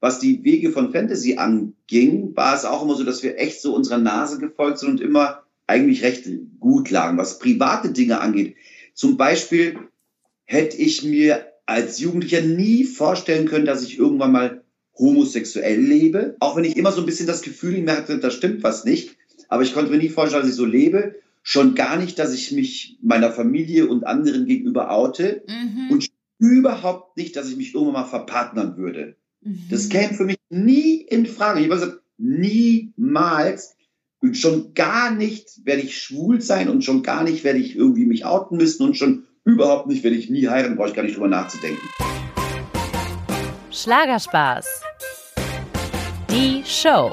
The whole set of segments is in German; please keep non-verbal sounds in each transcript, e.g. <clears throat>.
was die Wege von Fantasy anging, war es auch immer so, dass wir echt so unserer Nase gefolgt sind und immer eigentlich recht gut lagen. Was private Dinge angeht, zum Beispiel hätte ich mir als Jugendlicher nie vorstellen können, dass ich irgendwann mal homosexuell lebe. Auch wenn ich immer so ein bisschen das Gefühl in mir hatte, da stimmt was nicht. Aber ich konnte mir nie vorstellen, dass ich so lebe. Schon gar nicht, dass ich mich meiner Familie und anderen gegenüber oute. Mhm. Und überhaupt nicht, dass ich mich irgendwann mal verpartnern würde. Mhm. Das käme für mich nie in Frage. Ich habe gesagt, niemals. Und schon gar nicht werde ich schwul sein und schon gar nicht werde ich irgendwie mich outen müssen und schon überhaupt nicht werde ich nie heiraten, brauche ich gar nicht drüber nachzudenken. Schlagerspaß. Die Show.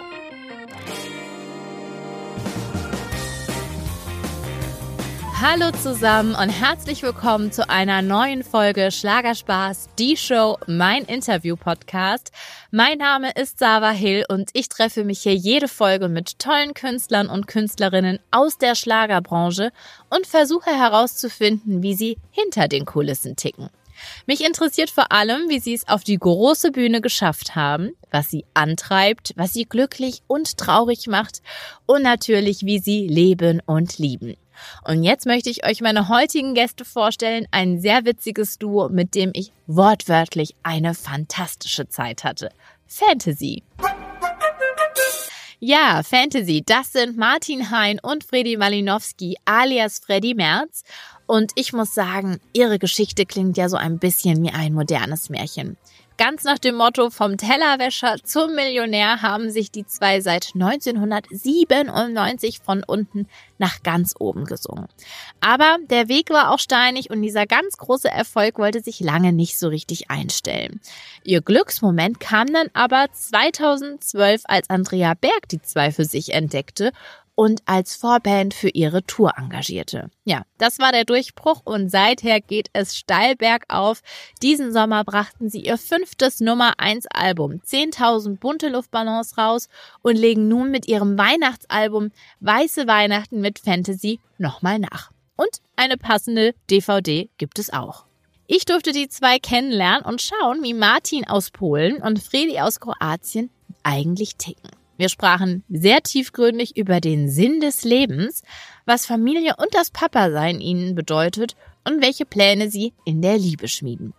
Hallo zusammen und herzlich willkommen zu einer neuen Folge Schlagerspaß, die Show, mein Interview-Podcast. Mein Name ist Sava Hill und ich treffe mich hier jede Folge mit tollen Künstlern und Künstlerinnen aus der Schlagerbranche und versuche herauszufinden, wie sie hinter den Kulissen ticken. Mich interessiert vor allem, wie Sie es auf die große Bühne geschafft haben, was Sie antreibt, was Sie glücklich und traurig macht und natürlich, wie Sie leben und lieben. Und jetzt möchte ich euch meine heutigen Gäste vorstellen. Ein sehr witziges Duo, mit dem ich wortwörtlich eine fantastische Zeit hatte. Fantasy. Ja, Fantasy, das sind Martin Hein und Freddy Malinowski alias Freddy Merz. Und ich muss sagen, ihre Geschichte klingt ja so ein bisschen wie ein modernes Märchen. Ganz nach dem Motto vom Tellerwäscher zum Millionär haben sich die zwei seit 1997 von unten nach ganz oben gesungen. Aber der Weg war auch steinig und dieser ganz große Erfolg wollte sich lange nicht so richtig einstellen. Ihr Glücksmoment kam dann aber 2012, als Andrea Berg die zwei für sich entdeckte und als Vorband für ihre Tour engagierte. Ja, das war der Durchbruch und seither geht es steil bergauf. Diesen Sommer brachten sie ihr fünftes Nummer 1 Album 10.000 bunte Luftballons raus und legen nun mit ihrem Weihnachtsalbum Weiße Weihnachten mit Fantasy nochmal nach. Und eine passende DVD gibt es auch. Ich durfte die zwei kennenlernen und schauen, wie Martin aus Polen und Fredi aus Kroatien eigentlich ticken. Wir sprachen sehr tiefgründig über den Sinn des Lebens, was Familie und das Papa-Sein ihnen bedeutet und welche Pläne sie in der Liebe schmieden.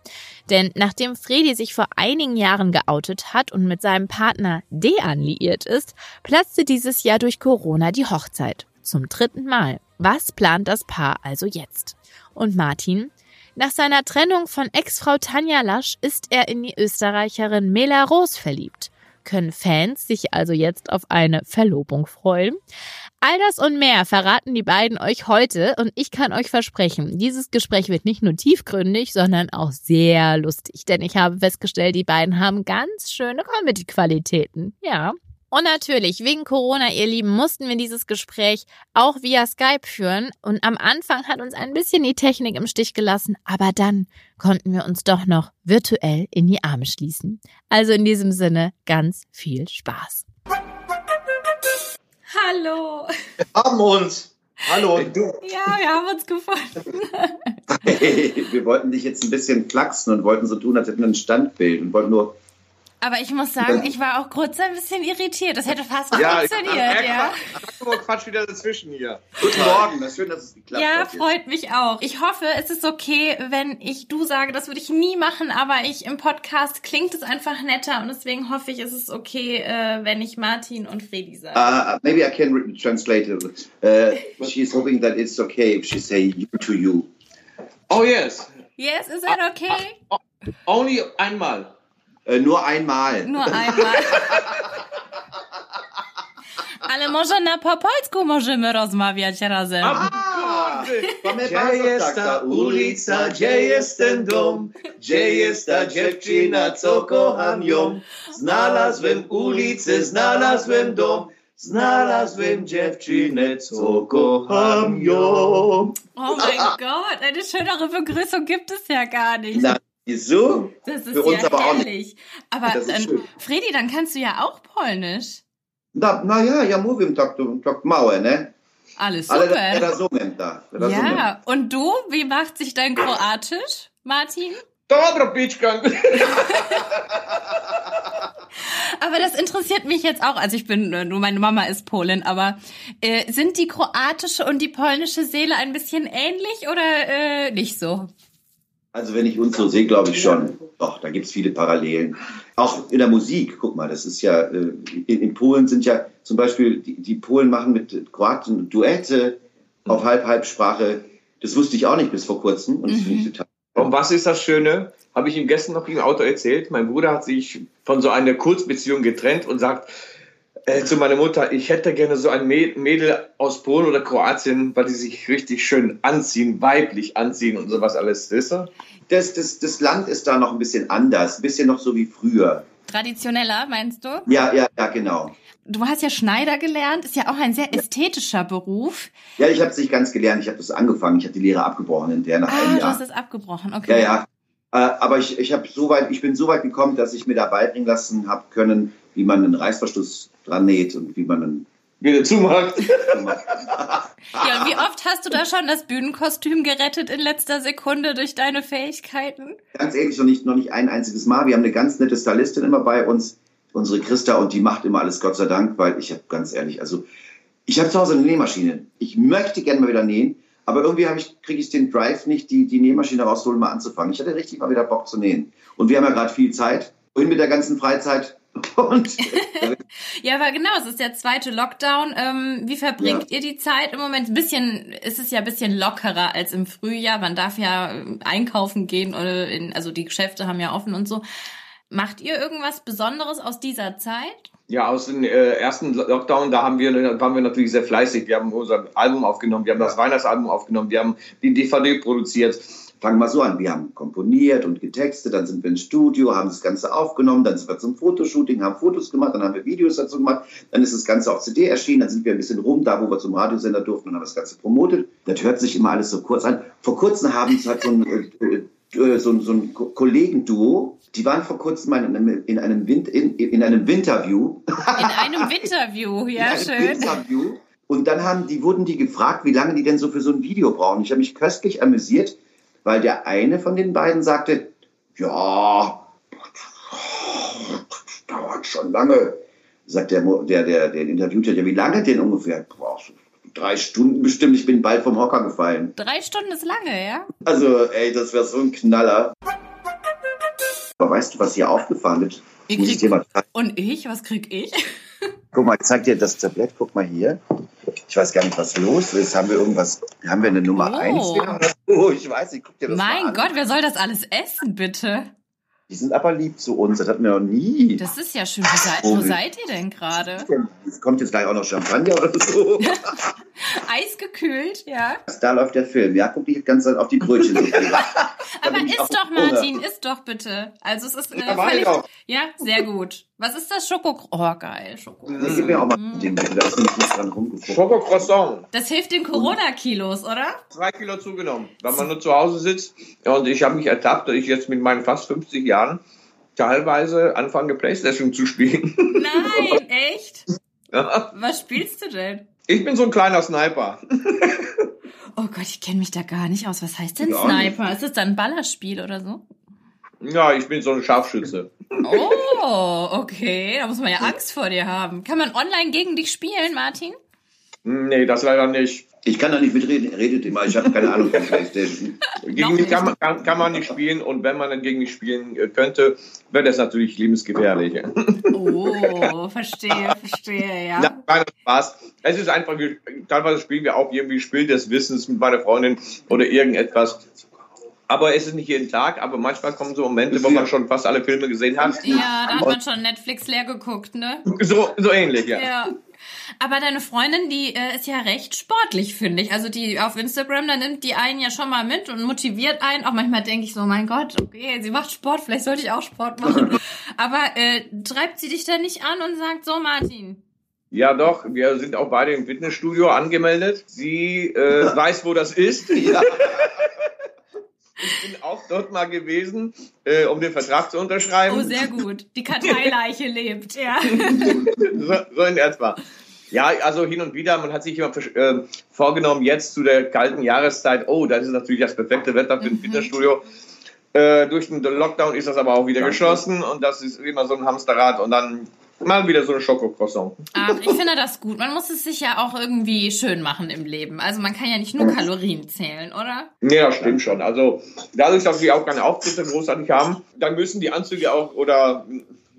Denn nachdem Fredi sich vor einigen Jahren geoutet hat und mit seinem Partner Dean liiert ist, platzte dieses Jahr durch Corona die Hochzeit. Zum dritten Mal. Was plant das Paar also jetzt? Und Martin? Nach seiner Trennung von Ex-Frau Tanja Lasch ist er in die Österreicherin Mela Roos verliebt können Fans sich also jetzt auf eine Verlobung freuen. All das und mehr verraten die beiden euch heute und ich kann euch versprechen, dieses Gespräch wird nicht nur tiefgründig, sondern auch sehr lustig, denn ich habe festgestellt, die beiden haben ganz schöne Comedy-Qualitäten. Ja. Und natürlich, wegen Corona, ihr Lieben, mussten wir dieses Gespräch auch via Skype führen. Und am Anfang hat uns ein bisschen die Technik im Stich gelassen, aber dann konnten wir uns doch noch virtuell in die Arme schließen. Also in diesem Sinne ganz viel Spaß. Hallo. Wir haben uns. Hallo, du. Ja, wir haben uns gefunden. Hey, wir wollten dich jetzt ein bisschen flachsen und wollten so tun, als hätten wir ein Standbild und wollten nur aber ich muss sagen, ich war auch kurz ein bisschen irritiert. Das hätte fast ja, funktioniert, ja. ja. Quatsch wieder dazwischen hier. Guten Morgen, das ist schön, dass es geklappt ja, hat. Ja, freut mich auch. Ich hoffe, es ist okay, wenn ich du sage, das würde ich nie machen, aber ich im Podcast klingt es einfach netter und deswegen hoffe ich, es ist okay, äh, wenn ich Martin und Fredi sage. Uh, maybe I can translate it. Uh, she's hoping that it's okay if she say you to you. Oh yes. Yes, is that okay? Uh, only einmal. Äh, nur einmal. Nur einmal. Ale może na po polsku możemy rozmawiać razem. A, gdzie jest ta ulica, gdzie jest ten dom, gdzie jest ta dziewczyna, co kocham ją. Znalazłem ulicę, znalazłem dom, znalazłem dziewczynę, co kocham ją. Oh mein Gott, eine schönere Begrüßung gibt es ja gar nicht. Na, Wieso? Das ist Für uns ja aber herrlich. Auch nicht. Aber ähm, Fredi, dann kannst du ja auch Polnisch. Na, na ja, ja mówię tak, tak małe, ne? Alles super. Ale rozumiem, da. Ja, und du, wie macht sich dein Kroatisch, Martin? Dobro, Bitchkan. <laughs> Aber das interessiert mich jetzt auch. Also ich bin, äh, nur meine Mama ist Polin, aber äh, sind die kroatische und die polnische Seele ein bisschen ähnlich oder äh, nicht so? Also wenn ich uns so sehe, glaube ich schon. Doch, da gibt es viele Parallelen. Auch in der Musik, guck mal, das ist ja, äh, in, in Polen sind ja zum Beispiel, die, die Polen machen mit Kroaten Duette auf Halb-Halbsprache. Das wusste ich auch nicht bis vor kurzem und das finde ich total Und was ist das Schöne? Habe ich ihm gestern noch im Auto erzählt. Mein Bruder hat sich von so einer Kurzbeziehung getrennt und sagt äh, zu meiner Mutter, ich hätte gerne so ein Mä- Mädel aus Polen oder Kroatien, weil die sich richtig schön anziehen, weiblich anziehen und sowas alles. Weißt du? das, das, das Land ist da noch ein bisschen anders, ein bisschen noch so wie früher. Traditioneller, meinst du? Ja, ja, ja, genau. Du hast ja Schneider gelernt, ist ja auch ein sehr ästhetischer Beruf. Ja, ich habe es nicht ganz gelernt, ich habe das angefangen, ich habe die Lehre abgebrochen in der nach Ah, einem du Jahr. hast es abgebrochen, Ja, okay. ja. Äh, aber ich, ich, hab so weit, ich bin so weit gekommen, dass ich mir da beibringen lassen habe können, wie man einen Reißverschluss dran näht und wie man einen. Wieder <laughs> zumacht. Ja, und wie oft hast du da schon das Bühnenkostüm gerettet in letzter Sekunde durch deine Fähigkeiten? Ganz ehrlich, noch nicht, noch nicht ein einziges Mal. Wir haben eine ganz nette Stylistin immer bei uns, unsere Christa, und die macht immer alles, Gott sei Dank, weil ich habe ganz ehrlich, also ich habe zu Hause eine Nähmaschine. Ich möchte gerne mal wieder nähen, aber irgendwie habe ich, kriege ich den Drive nicht, die, die Nähmaschine rausholen, mal anzufangen. Ich hatte richtig mal wieder Bock zu nähen. Und wir haben ja gerade viel Zeit. Wohin mit der ganzen Freizeit? <laughs> Und <laughs> Ja, aber genau, es ist der zweite Lockdown. Ähm, wie verbringt ihr die Zeit im Moment? Ein bisschen, ist es ja ein bisschen lockerer als im Frühjahr. Man darf ja ähm, einkaufen gehen oder in, also die Geschäfte haben ja offen und so. Macht ihr irgendwas Besonderes aus dieser Zeit? Ja, aus dem äh, ersten Lockdown, da haben wir, waren wir natürlich sehr fleißig. Wir haben unser Album aufgenommen, wir haben das Weihnachtsalbum aufgenommen, wir haben die DVD produziert. Fangen wir so an. Wir haben komponiert und getextet, dann sind wir ins Studio, haben das Ganze aufgenommen, dann sind wir zum Fotoshooting, haben Fotos gemacht, dann haben wir Videos dazu gemacht, dann ist das Ganze auf CD erschienen, dann sind wir ein bisschen rum, da wo wir zum Radiosender durften und haben das Ganze promotet. Das hört sich immer alles so kurz an. Vor kurzem haben es halt so ein, äh, äh, so ein, so ein Ko- Kollegenduo, die waren vor kurzem mal in einem, in einem, Wind, in, in einem Winterview. In einem Winterview, <laughs> ja, in einem schön. Interview. Und dann haben die, wurden die gefragt, wie lange die denn so für so ein Video brauchen. Ich habe mich köstlich amüsiert, weil der eine von den beiden sagte, ja, dauert schon lange. Sagt der, der, der, der Interviewte, ja, wie lange denn ungefähr? Boah, drei Stunden bestimmt, ich bin bald vom Hocker gefallen. Drei Stunden ist lange, ja? Also, ey, das wäre so ein Knaller. Aber weißt du, was hier aufgefahren wird? Ihr Muss ich dir mal. Und ich? Was krieg ich? <laughs> Guck mal, ich zeig dir das Tablett, guck mal hier. Ich weiß gar nicht, was los ist. Haben wir irgendwas, haben wir eine Nummer Oh. 1 wieder? oder so? Ich weiß nicht, guck dir das mal Mein an. Gott, wer soll das alles essen, bitte? Die sind aber lieb zu uns, das hatten wir noch nie. Das ist ja schön. Wo seid, wo seid ihr denn gerade? Es kommt jetzt gleich auch noch Champagner oder so. <laughs> Eisgekühlt, ja. da läuft der Film. Ja, guck dich Zeit auf die Brötchen. so <laughs> viel. Da Aber ich isst doch. Martin, isst doch bitte. Also es ist äh, Ja, ich völlig... auch. Ja, sehr gut. Was ist das? Schoko... Oh, geil, Schoko. Nee, Gib mir auch mal den, bitte. Da ist dran rumgeguckt. Schoko-Croissant. Das hilft den Corona-Kilos, oder? Zwei Kilo zugenommen, weil man nur zu Hause sitzt. Und ich habe mich ertappt, dass ich jetzt mit meinen fast 50 Jahren teilweise anfange, Playstation zu spielen. Nein, <laughs> echt? Ja. <laughs> Was spielst du denn? Ich bin so ein kleiner Sniper. <laughs> Oh Gott, ich kenne mich da gar nicht aus. Was heißt denn Ja, Sniper? Ist das dann ein Ballerspiel oder so? Ja, ich bin so ein Scharfschütze. <laughs> Oh, okay. Da muss man ja Angst vor dir haben. Kann man online gegen dich spielen, Martin? Nee, das leider nicht. Ich kann da nicht mitreden, redet immer. Ich habe keine Ahnung von Playstation. <laughs> Gegen mich kann man, kann, kann man nicht spielen und wenn man dann gegen mich spielen äh, könnte, wäre das natürlich lebensgefährlich. Oh, <laughs> verstehe, verstehe, ja. Na, kleiner Spaß. Es ist einfach, teilweise spielen wir auch irgendwie Spiel des Wissens mit meiner Freundin oder irgendetwas. Aber es ist nicht jeden Tag, aber manchmal kommen so Momente, wo man schon fast alle Filme gesehen hat. Ja, da hat man schon Netflix leer geguckt, ne? So, so ähnlich, ja. Ja. Aber deine Freundin, die äh, ist ja recht sportlich, finde ich. Also die auf Instagram, da nimmt die einen ja schon mal mit und motiviert einen. Auch manchmal denke ich so, mein Gott, okay, sie macht Sport, vielleicht sollte ich auch Sport machen. <laughs> Aber äh, treibt sie dich da nicht an und sagt, so Martin, Ja, doch, wir sind auch beide im Fitnessstudio angemeldet. Sie äh, <laughs> weiß, wo das ist. Ja. <laughs> Ich bin auch dort mal gewesen, äh, um den Vertrag zu unterschreiben. oh sehr gut, die Karteileiche <laughs> lebt, ja. so, so in etwa. Ja, also hin und wieder, man hat sich immer äh, vorgenommen, jetzt zu der kalten Jahreszeit, oh, das ist natürlich das perfekte Wetter für ein Mhm. Fitnessstudio. Äh, durch den Lockdown ist das aber auch wieder Danke. geschlossen und das ist immer so ein Hamsterrad und dann mal wieder so eine Schokocroissant. Ach, ich finde das gut. Man muss es sich ja auch irgendwie schön machen im Leben. Also man kann ja nicht nur Kalorien zählen, oder? Ja, stimmt schon. Also dadurch, dass wir auch keine Auftritte großartig haben, dann müssen die Anzüge auch oder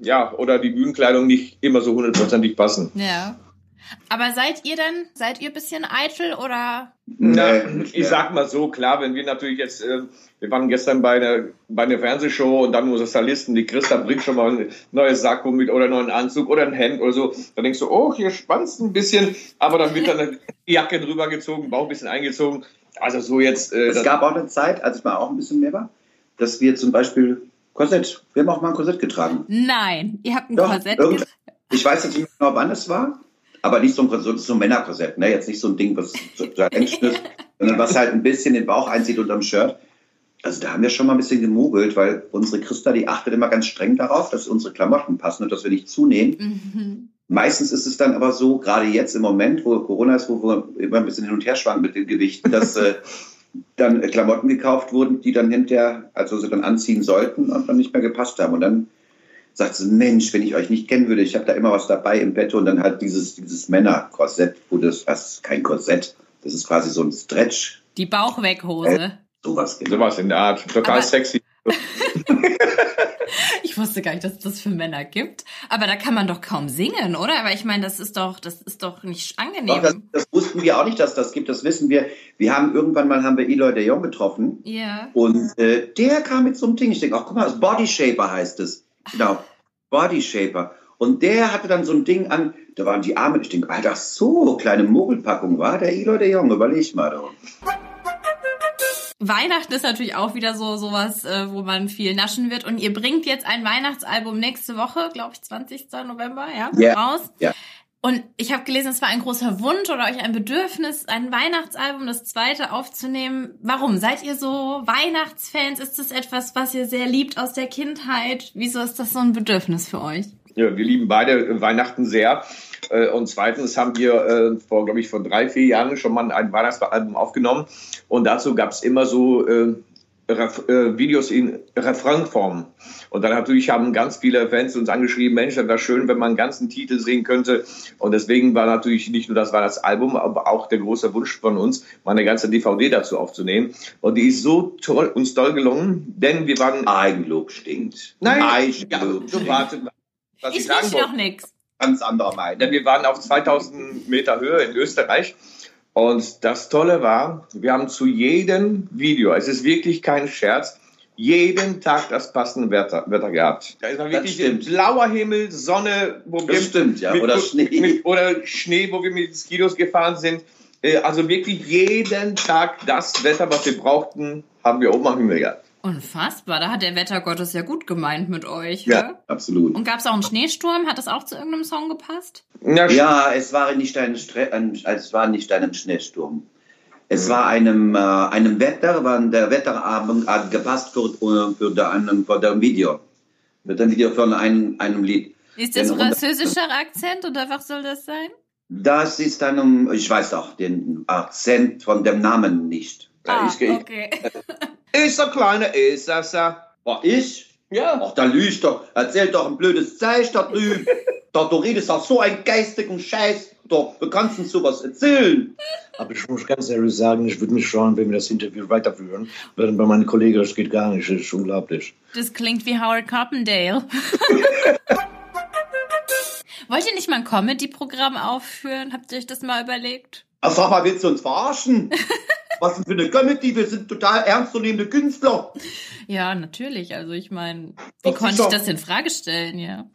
ja oder die Bühnenkleidung nicht immer so hundertprozentig passen. Ja. Aber seid ihr denn, seid ihr ein bisschen eitel oder? Na, ich sag mal so, klar, wenn wir natürlich jetzt, äh, wir waren gestern bei einer, bei einer Fernsehshow und dann unsere Stylisten, die Christa bringt schon mal ein neues Sakko mit oder einen neuen Anzug oder ein Hemd oder so. Dann denkst du, oh, hier spannst ein bisschen, aber dann wird dann eine <laughs> Jacke drüber gezogen, Bauch ein bisschen eingezogen. Also so jetzt, äh, Es gab auch eine Zeit, als ich mal auch ein bisschen mehr war, dass wir zum Beispiel Korsett, wir haben auch mal ein Korsett getragen. Nein, ihr habt ein Doch, Korsett. irgend- ge- Ich weiß jetzt nicht genau, wann es war, aber nicht so ein, so, so ein Männerkorsett, ne? Jetzt nicht so ein Ding, was eng ist, sondern was halt ein bisschen den Bauch einzieht unterm Shirt. Also da haben wir schon mal ein bisschen gemogelt, weil unsere Christa, die achtet immer ganz streng darauf, dass unsere Klamotten passen und dass wir nicht zunehmen. Mhm. Meistens ist es dann aber so, gerade jetzt im Moment, wo Corona ist, wo wir immer ein bisschen hin und her schwanken mit den Gewichten, dass äh, <laughs> dann Klamotten gekauft wurden, die dann hinterher, also sie dann anziehen sollten und dann nicht mehr gepasst haben. Und dann sagt sie, Mensch, wenn ich euch nicht kennen würde, ich habe da immer was dabei im Bett und dann halt dieses, dieses Männerkorsett, wo das, das ist kein Korsett, das ist quasi so ein Stretch, Die Bauchweghose. sowas genau. sowas in der Art, total Aber- sexy. <laughs> Ich wusste gar nicht, dass es das für Männer gibt. Aber da kann man doch kaum singen, oder? Aber ich meine, das ist doch, das ist doch nicht Doch, angenehm. das, das wussten wir auch nicht, dass das gibt, das wissen wir. Wir haben irgendwann mal haben wir Eloy de Jong getroffen ja. Und äh, der kam mit so einem Ding. Ich denke, ach guck mal, das Body Shaper heißt es. Genau, Body Shaper. Und der hatte dann so ein Ding an, da waren die Arme. Ich denke, Alter, so, kleine Mogelpackung war der Eloy der Jung. Überleg mal doch. Weihnachten ist natürlich auch wieder so sowas, äh, wo man viel naschen wird. Und ihr bringt jetzt ein Weihnachtsalbum nächste Woche, glaube ich, 20. November, ja, Ja. raus. Ja. Und ich habe gelesen, es war ein großer Wunsch oder euch ein Bedürfnis, ein Weihnachtsalbum, das zweite aufzunehmen. Warum? Seid ihr so Weihnachtsfans? Ist das etwas, was ihr sehr liebt aus der Kindheit? Wieso ist das so ein Bedürfnis für euch? Ja, wir lieben beide Weihnachten sehr. Äh, Und zweitens haben wir äh, vor, glaube ich, vor drei, vier Jahren schon mal ein Weihnachtsalbum aufgenommen. Und dazu gab es immer so äh, Ref äh, Videos in Refrainform. Und dann natürlich haben ganz viele Fans uns angeschrieben, Mensch, das wäre schön, wenn man einen ganzen Titel singen könnte. Und deswegen war natürlich nicht nur das Weihnachtsalbum, aber auch der große Wunsch von uns, mal eine ganze DVD dazu aufzunehmen. Und die ist so toll, uns toll gelungen, denn wir waren... Eigenlob stinkt. Nein, ja, Eigenlob so stinkt. wartet, was ich, Ich sagen noch nix. Ganz anderer Meinung. Denn wir waren auf 2000 Meter Höhe in Österreich. Und das Tolle war, wir haben zu jedem Video, es ist wirklich kein Scherz, jeden Tag das passende Wetter, Wetter gehabt. Da ist man wirklich blauer Himmel, Sonne, wo wir Das stimmt, ja. mit, Oder Schnee. Mit, oder Schnee, wo wir mit Skidos gefahren sind. Äh, Also wirklich jeden Tag das Wetter, was wir brauchten, haben wir oben am Himmel gehabt. Unfassbar, da hat der Wettergott es ja gut gemeint mit euch. Ja, ne? absolut. Und gab es auch einen Schneesturm? Hat das auch zu irgendeinem Song gepasst? Ja, Ja, es war nicht ein, ein, es war nicht einem Schneesturm. Es war einem, äh, einem Wetter, wann der Wetterabend hat gepasst für, äh, für, der, einen, für der Video. Für ein Video von einem, einem Lied. Ist das runter- französischer Akzent oder was soll das sein? Das ist einem, ich weiß auch den Akzent von dem Namen nicht. Ja, ich- Ah, okay. <laughs> ist so kleine, ist das ja. Oh, ich? Ja. Ach, da lügt doch. Erzähl doch ein blödes Zeich da drüben. <laughs> da, du redest doch so einen geistigen Scheiß. Doch, du kannst uns sowas erzählen. Aber ich muss ganz ehrlich sagen, ich würde mich freuen, wenn wir das Interview weiterführen. Weil bei meinen Kollegen, das geht gar nicht. Das ist unglaublich. Das klingt wie Howard Carpendale. <laughs> Wollt ihr nicht mal ein Comedy-Programm aufführen? Habt ihr euch das mal überlegt? Ach, sag mal, willst du uns verarschen? Was denn für eine Comedy? Wir sind total ernstzunehmende Künstler. Ja, natürlich. Also ich meine, wie Doch, konnte ich das in Frage stellen, ja?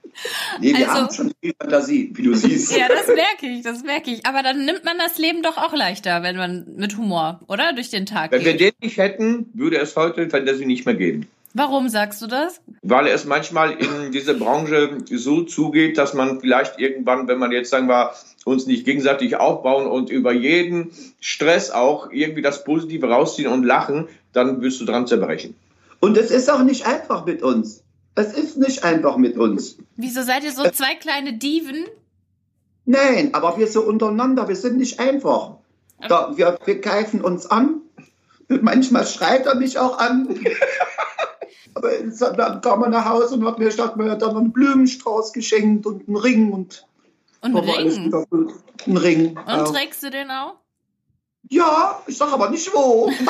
Nee, wir Also- haben schon viel Fantasie, wie du siehst. Ja, das merke ich, das merke ich. Aber dann nimmt man das Leben doch auch leichter, wenn man mit Humor, oder? Durch den Tag Wenn wir geht. den nicht hätten, würde es heute Fantasy nicht mehr geben. Warum sagst du das? Weil es manchmal in dieser Branche so zugeht, dass man vielleicht irgendwann, wenn man jetzt sagen wir, uns nicht gegenseitig aufbauen und über jeden Stress auch irgendwie das Positive rausziehen und lachen, dann wirst du dran zerbrechen. Und es ist auch nicht einfach mit uns. Es ist nicht einfach mit uns. Wieso seid ihr so zwei kleine Diven? Nein, aber wir so untereinander, wir sind nicht einfach. Da, wir, wir greifen uns an. Und manchmal schreit er mich auch an. <laughs> Aber dann kam er nach Hause und hat mir statt mir dann einen Blumenstrauß geschenkt und einen Ring und Und Ring. wieder gut. Ein Ring. Und ja. trägst du den auch? ja, ich sag aber nicht wo. <laughs>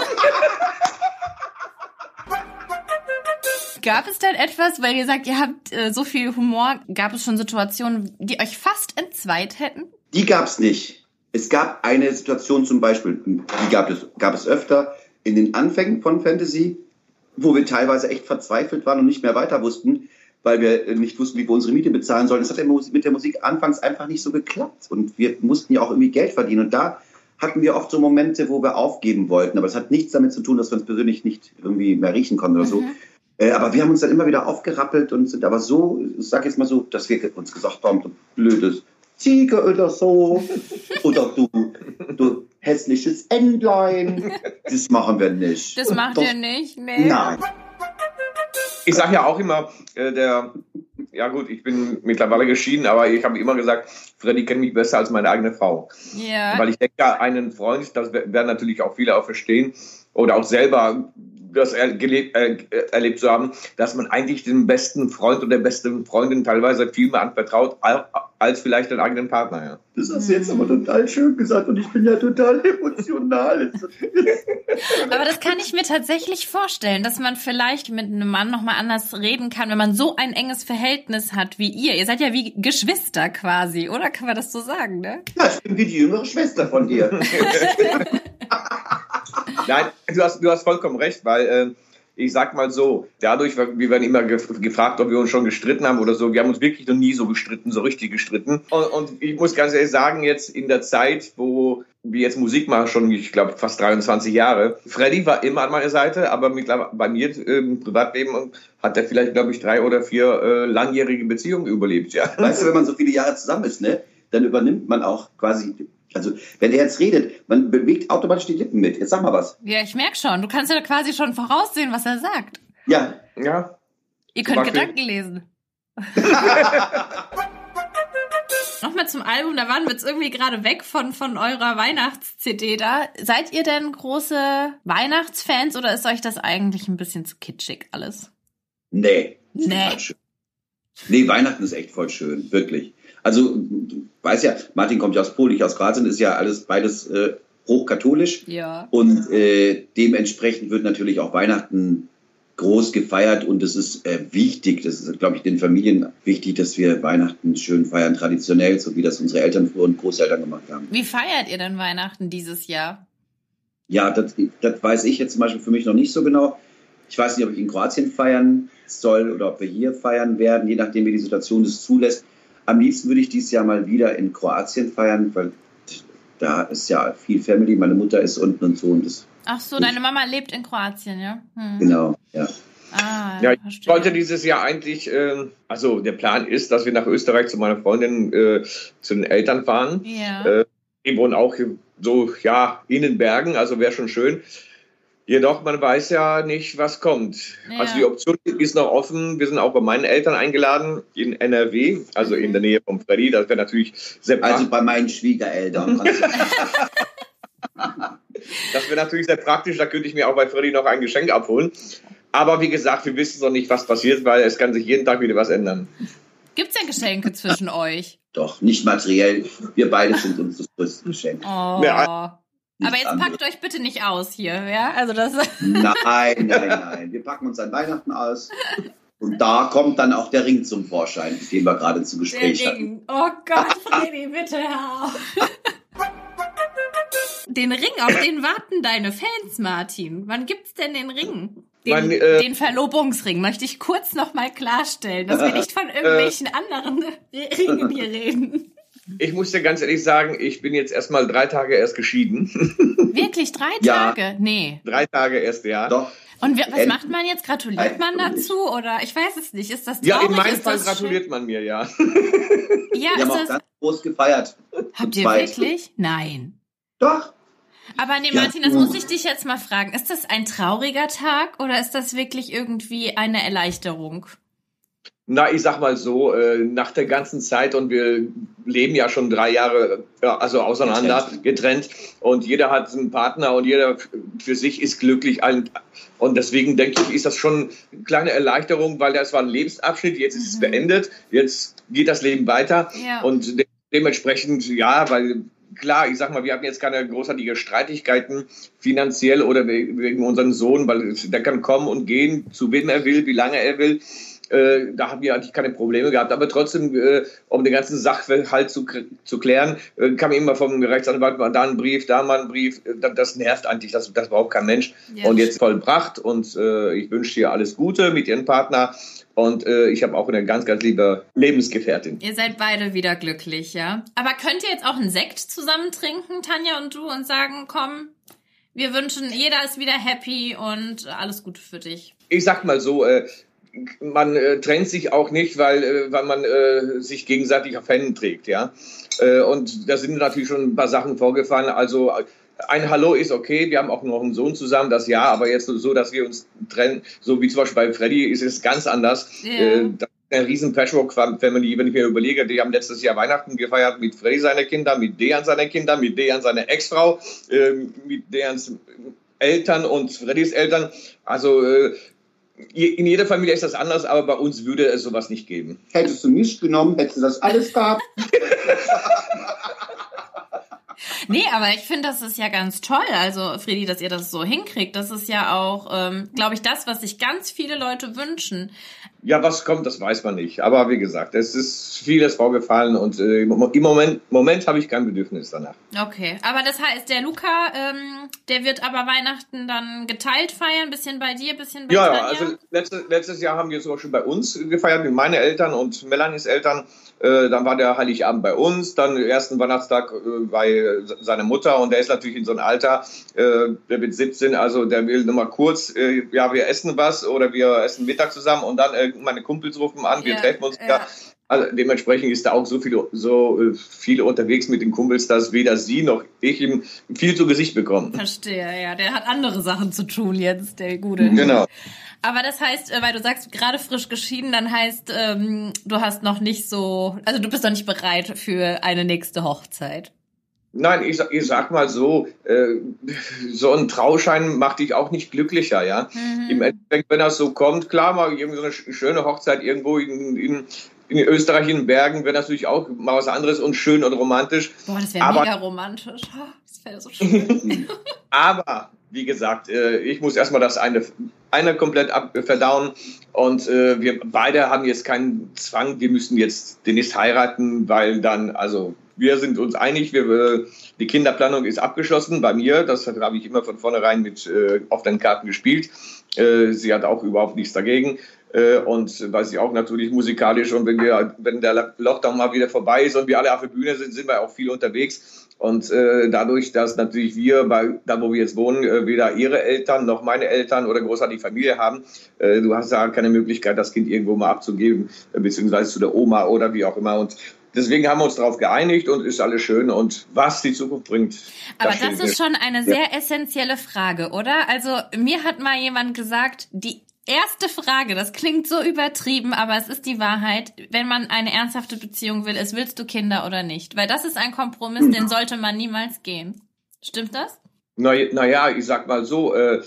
Gab es denn etwas, weil ihr sagt, ihr habt äh, so viel Humor, gab es schon Situationen, die euch fast entzweit hätten? Die gab es nicht. Es gab eine Situation zum Beispiel, die gab es, gab es öfter in den Anfängen von Fantasy, wo wir teilweise echt verzweifelt waren und nicht mehr weiter wussten, weil wir äh, nicht wussten, wie wir unsere Miete bezahlen sollen. Das hat mit der Musik anfangs einfach nicht so geklappt und wir mussten ja auch irgendwie Geld verdienen und da hatten wir oft so Momente, wo wir aufgeben wollten, aber es hat nichts damit zu tun, dass wir uns persönlich nicht irgendwie mehr riechen konnten oder so. Äh, aber wir haben uns dann immer wieder aufgerappelt und sind aber so, ich sag jetzt mal so, dass wir uns gesagt haben, du blödes Ziege oder so. <laughs> oder du, du hässliches Entlein. <laughs> Das machen wir nicht. Das macht Doch, ihr nicht? Nee. Nein. Ich sage ja auch immer, äh, der, ja gut, ich bin mittlerweile geschieden, aber ich habe immer gesagt, Freddy kennt mich besser als meine eigene Frau. Ja. Weil ich denke, einen Freund, das werden natürlich auch viele auch verstehen oder auch selber das er, gelebt, äh, erlebt zu haben, dass man eigentlich den besten Freund oder der besten Freundin teilweise viel mehr anvertraut al- als vielleicht den eigenen Partner. Ja. Das hast du jetzt aber total schön gesagt und ich bin ja total <laughs> emotional. <laughs> Aber das kann ich mir tatsächlich vorstellen, dass man vielleicht mit einem Mann nochmal anders reden kann, wenn man so ein enges Verhältnis hat wie ihr. Ihr seid ja wie Geschwister quasi, oder? Kann man das so sagen, ne? Ja, ich bin wie die jüngere Schwester von dir. <laughs> <laughs> Nein, du hast, du hast vollkommen recht, weil äh, ich sag mal so, dadurch, wir werden immer gef gefragt, ob wir uns schon gestritten haben oder so. Wir haben uns wirklich noch nie so gestritten, so richtig gestritten. Und, und ich muss ganz ehrlich sagen, jetzt in der Zeit, wo wir jetzt Musik machen, schon, ich glaube, fast 23 Jahre. Freddy war immer an meiner Seite, aber bei mir im Privatleben hat er vielleicht, glaube ich, drei oder vier äh, langjährige Beziehungen überlebt, ja. Weißt du, wenn man so viele Jahre zusammen ist, ne, dann übernimmt man auch quasi, also wenn er jetzt redet, man bewegt automatisch die Lippen mit. Jetzt sag mal was. Ja, ich merk schon. Du kannst ja quasi schon voraussehen, was er sagt. Ja, Ja, Ihr könnt Beispiel? Gedanken lesen. <laughs> Nochmal zum Album, da waren wir jetzt irgendwie gerade weg von, von eurer Weihnachts-CD da. Seid ihr denn große Weihnachtsfans oder ist euch das eigentlich ein bisschen zu kitschig alles? nee. Nee. Nee, Weihnachten ist echt voll schön, wirklich. Also, du weißt ja, Martin kommt ja aus Polen, ich aus Kroatien, ist ja alles beides äh, hochkatholisch. Ja. Und äh, dementsprechend wird natürlich auch Weihnachten groß gefeiert und es ist äh, wichtig, das ist, glaube ich, den Familien wichtig, dass wir Weihnachten schön feiern, traditionell, so wie das unsere Eltern früher und Großeltern gemacht haben. Wie feiert ihr denn Weihnachten dieses Jahr? Ja, das, das weiß ich jetzt zum Beispiel für mich noch nicht so genau. Ich weiß nicht, ob ich in Kroatien feiern soll oder ob wir hier feiern werden, je nachdem, wie die Situation das zulässt. Am liebsten würde ich dieses Jahr mal wieder in Kroatien feiern, weil da ist ja viel Family, meine Mutter ist unten und so und das, Ach so, deine Mama lebt in Kroatien, ja? Hm. genau, ja. Ah, Ja, ich verstehe. wollte dieses Jahr eigentlich, äh, also der Plan ist, dass wir nach Österreich zu meiner Freundin, äh, zu den Eltern fahren. Ja. Äh, die wohnen auch so, ja, in den Bergen, also wäre schon schön. Jedoch, man weiß ja nicht, was kommt. Ja. Also die Option ist noch offen. Wir sind auch bei meinen Eltern eingeladen in NRW, also in der Nähe von Freddy. Das wäre natürlich sehr Also praktisch. bei meinen Schwiegereltern. <laughs> Also, Das wäre natürlich sehr praktisch. Da könnte ich mir auch bei Freddy noch ein Geschenk abholen. Aber wie gesagt, wir wissen noch nicht, was passiert, weil es kann sich jeden Tag wieder was ändern. Gibt's denn Geschenke zwischen euch? doch, nicht materiell. Wir beide sind uns das größte Geschenk. Oh. Ja, Aber jetzt packt euch bitte nicht aus hier, ja? Also das. <laughs> Nein, nein, nein. Wir packen uns an Weihnachten aus. Und da kommt dann auch der Ring zum Vorschein, den wir gerade zu Der Gespräch hatten. Ring. Oh Gott, <laughs> Freddy, bitte hör auf. Den Ring, auf den warten deine Fans, Martin. Wann gibt's denn den Ring? Den, Mein, äh, den Verlobungsring möchte ich kurz noch mal klarstellen, dass wir <laughs> nicht von irgendwelchen anderen Ringen hier reden. Ich muss dir ganz ehrlich sagen, ich bin jetzt erstmal drei Tage erst geschieden. <laughs> Wirklich drei Ja. Tage? Nee. drei Tage erst, ja. Doch, Und wir, was End- macht man jetzt? Gratuliert man dazu oder ich weiß es nicht. Ist das traurig? Ja, in meinem Fall gratuliert man mir, ja. schön? Ja, wir haben auch ist das. ganz groß gefeiert. Habt ihr wirklich? Nein. Doch. Aber nee, Ja, Martin, das muss ich dich jetzt mal fragen. Ist das ein trauriger Tag oder ist das wirklich irgendwie eine Erleichterung? Na, ich sag mal so, äh, nach der ganzen Zeit und wir leben ja schon drei Jahre ja, also auseinander, getrennt. getrennt. und jeder hat einen Partner und jeder für sich ist glücklich. Und deswegen denke ich, ist das schon eine kleine Erleichterung, weil das war ein Lebensabschnitt, jetzt ist mhm. es beendet, jetzt geht das Leben weiter ja. und de dementsprechend, ja, weil klar, ich sag mal, wir hatten jetzt keine großartigen Streitigkeiten finanziell oder wegen unserem Sohn, weil der kann kommen und gehen, zu wem er will, wie lange er will. Äh, da haben wir eigentlich keine Probleme gehabt. Aber trotzdem, äh, um den ganzen Sachverhalt zu, zu klären, äh, kam immer vom Rechtsanwalt mal da ein Brief, da mal ein Brief. Äh, das nervt eigentlich, das, das braucht kein Mensch. Ja. Und jetzt vollbracht und äh, ich wünsche dir alles Gute mit Ihrem Partner. Und äh, ich habe auch eine ganz, ganz liebe Lebensgefährtin. Ihr seid beide wieder glücklich, ja? Aber könnt ihr jetzt auch einen Sekt zusammen trinken, Tanja und du, und sagen, komm, wir wünschen, jeder ist wieder happy und alles Gute für dich. Ich sag mal so, äh, man äh, trennt sich auch nicht, weil, äh, weil man äh, sich gegenseitig auf Händen trägt, ja. Äh, und da sind natürlich schon ein paar Sachen vorgefallen. Also ein Hallo ist okay, wir haben auch noch einen Sohn zusammen, das ja, aber jetzt so, dass wir uns trennen, so wie zum Beispiel bei Freddy, ist es ganz anders. Ja. Äh, eine riesen Patchwork-Family, wenn ich mir überlege, die haben letztes Jahr Weihnachten gefeiert mit Freddy seine Kinder, mit Dejan seine Kinder, mit Dejan seine Ex-Frau, äh, mit Dejans Eltern und Freddys Eltern. Also äh, in jeder Familie ist das anders, aber bei uns würde es sowas nicht geben. Hättest du mich genommen, hättest du das alles gehabt. Nee, aber ich finde, das ist ja ganz toll. Also, Friedi, dass ihr das so hinkriegt. Das ist ja auch, ähm, glaube ich, das, was sich ganz viele Leute wünschen. Ja, was kommt, das weiß man nicht. Aber wie gesagt, es ist vieles vorgefallen und äh, im Moment, Moment habe ich kein Bedürfnis danach. Okay, aber das heißt, der Luca, ähm, der wird aber Weihnachten dann geteilt feiern, bisschen bei dir, bisschen bei Ja, Tanja? also letzte, letztes Jahr haben wir zum Beispiel bei uns gefeiert, mit meinen Eltern und Melanies Eltern. Äh, dann war der Heiligabend bei uns, dann ersten Weihnachtstag äh, bei seiner Mutter und der ist natürlich in so einem Alter, äh, der wird 17, also der will nur mal kurz, äh, ja, wir essen was oder wir essen Mittag zusammen und dann meine Kumpels rufen an, wir ja, treffen uns ja. Also dementsprechend ist da auch so viel, so äh, viele unterwegs mit den Kumpels, dass weder sie noch ich ihm viel zu Gesicht bekommen. Verstehe, ja. Der hat andere Sachen zu tun jetzt, der Gute. Genau. Aber das heißt, äh, weil du sagst, gerade frisch geschieden, dann heißt, ähm, du hast noch nicht so, also du bist noch nicht bereit für eine nächste Hochzeit. Nein, ich, ich sag mal so, äh, so ein Trauschein macht dich auch nicht glücklicher, ja. Mhm. Im Endeffekt, wenn das so kommt, klar, mal irgendwie so eine schöne Hochzeit irgendwo in, in, in Österreich, in Bergen, wäre natürlich auch mal was anderes und schön und romantisch. Boah, das wäre mega romantisch. Das wäre so schön. <laughs> Aber, wie gesagt, äh, ich muss erstmal das eine, eine komplett ab, verdauen. Und äh, wir beide haben jetzt keinen Zwang, wir müssen jetzt demnächst heiraten, weil dann, also wir sind uns einig, wir, äh, die Kinderplanung ist abgeschlossen bei mir. Das habe ich immer von vornherein mit äh, den Karten gespielt. Äh, sie hat auch überhaupt nichts dagegen. Äh, und weil sie auch natürlich musikalisch und wenn wir, wenn der Lockdown mal wieder vorbei ist und wir alle auf der Bühne sind, sind wir auch viel unterwegs. Und äh, dadurch, dass natürlich wir, bei, da wo wir jetzt wohnen, äh, weder ihre Eltern noch meine Eltern oder großartige Familie haben, äh, du hast ja keine Möglichkeit, das Kind irgendwo mal abzugeben, äh, beziehungsweise zu der Oma oder wie auch immer. Und deswegen haben wir uns darauf geeinigt und ist alles schön und was die Zukunft bringt. Aber das, ist schon eine sehr ja. essentielle Frage, oder? Also mir hat mal jemand gesagt, die erste Frage, das klingt so übertrieben, aber es ist die Wahrheit, wenn man eine ernsthafte Beziehung will, ist, willst du Kinder oder nicht? Weil das ist ein Kompromiss, den <clears throat> sollte man niemals gehen. Stimmt das? Naja, na ich sag mal so, äh,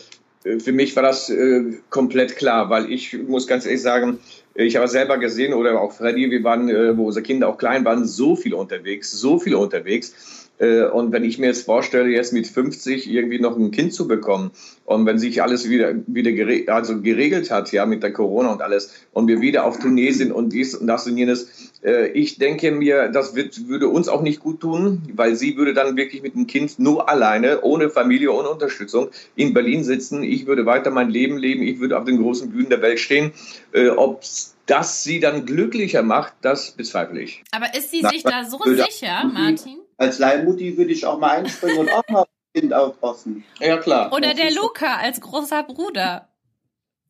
für mich war das äh, komplett klar, weil ich muss ganz ehrlich sagen, ich habe selber gesehen, oder auch Freddy, wir waren, äh, wo unsere Kinder auch klein waren, so viel unterwegs, so viel unterwegs. Äh, und wenn ich mir jetzt vorstelle, jetzt mit 50 irgendwie noch ein Kind zu bekommen und wenn sich alles wieder, wieder gere also geregelt hat, ja, mit der Corona und alles und wir wieder auf Tournee sind und dies und das und jenes, ich denke mir, das wird, würde uns auch nicht gut tun, weil sie würde dann wirklich mit dem Kind nur alleine, ohne Familie, ohne Unterstützung in Berlin sitzen. Ich würde weiter mein Leben leben, ich würde auf den großen Bühnen der Welt stehen. Äh, Ob das sie dann glücklicher macht, das bezweifle ich. Aber ist sie sich da so sicher, Martin? als Leihmutti würde ich auch mal einspringen und auch mal auf das Kind aufpassen. Ja, klar. Oder der Luca als großer Bruder.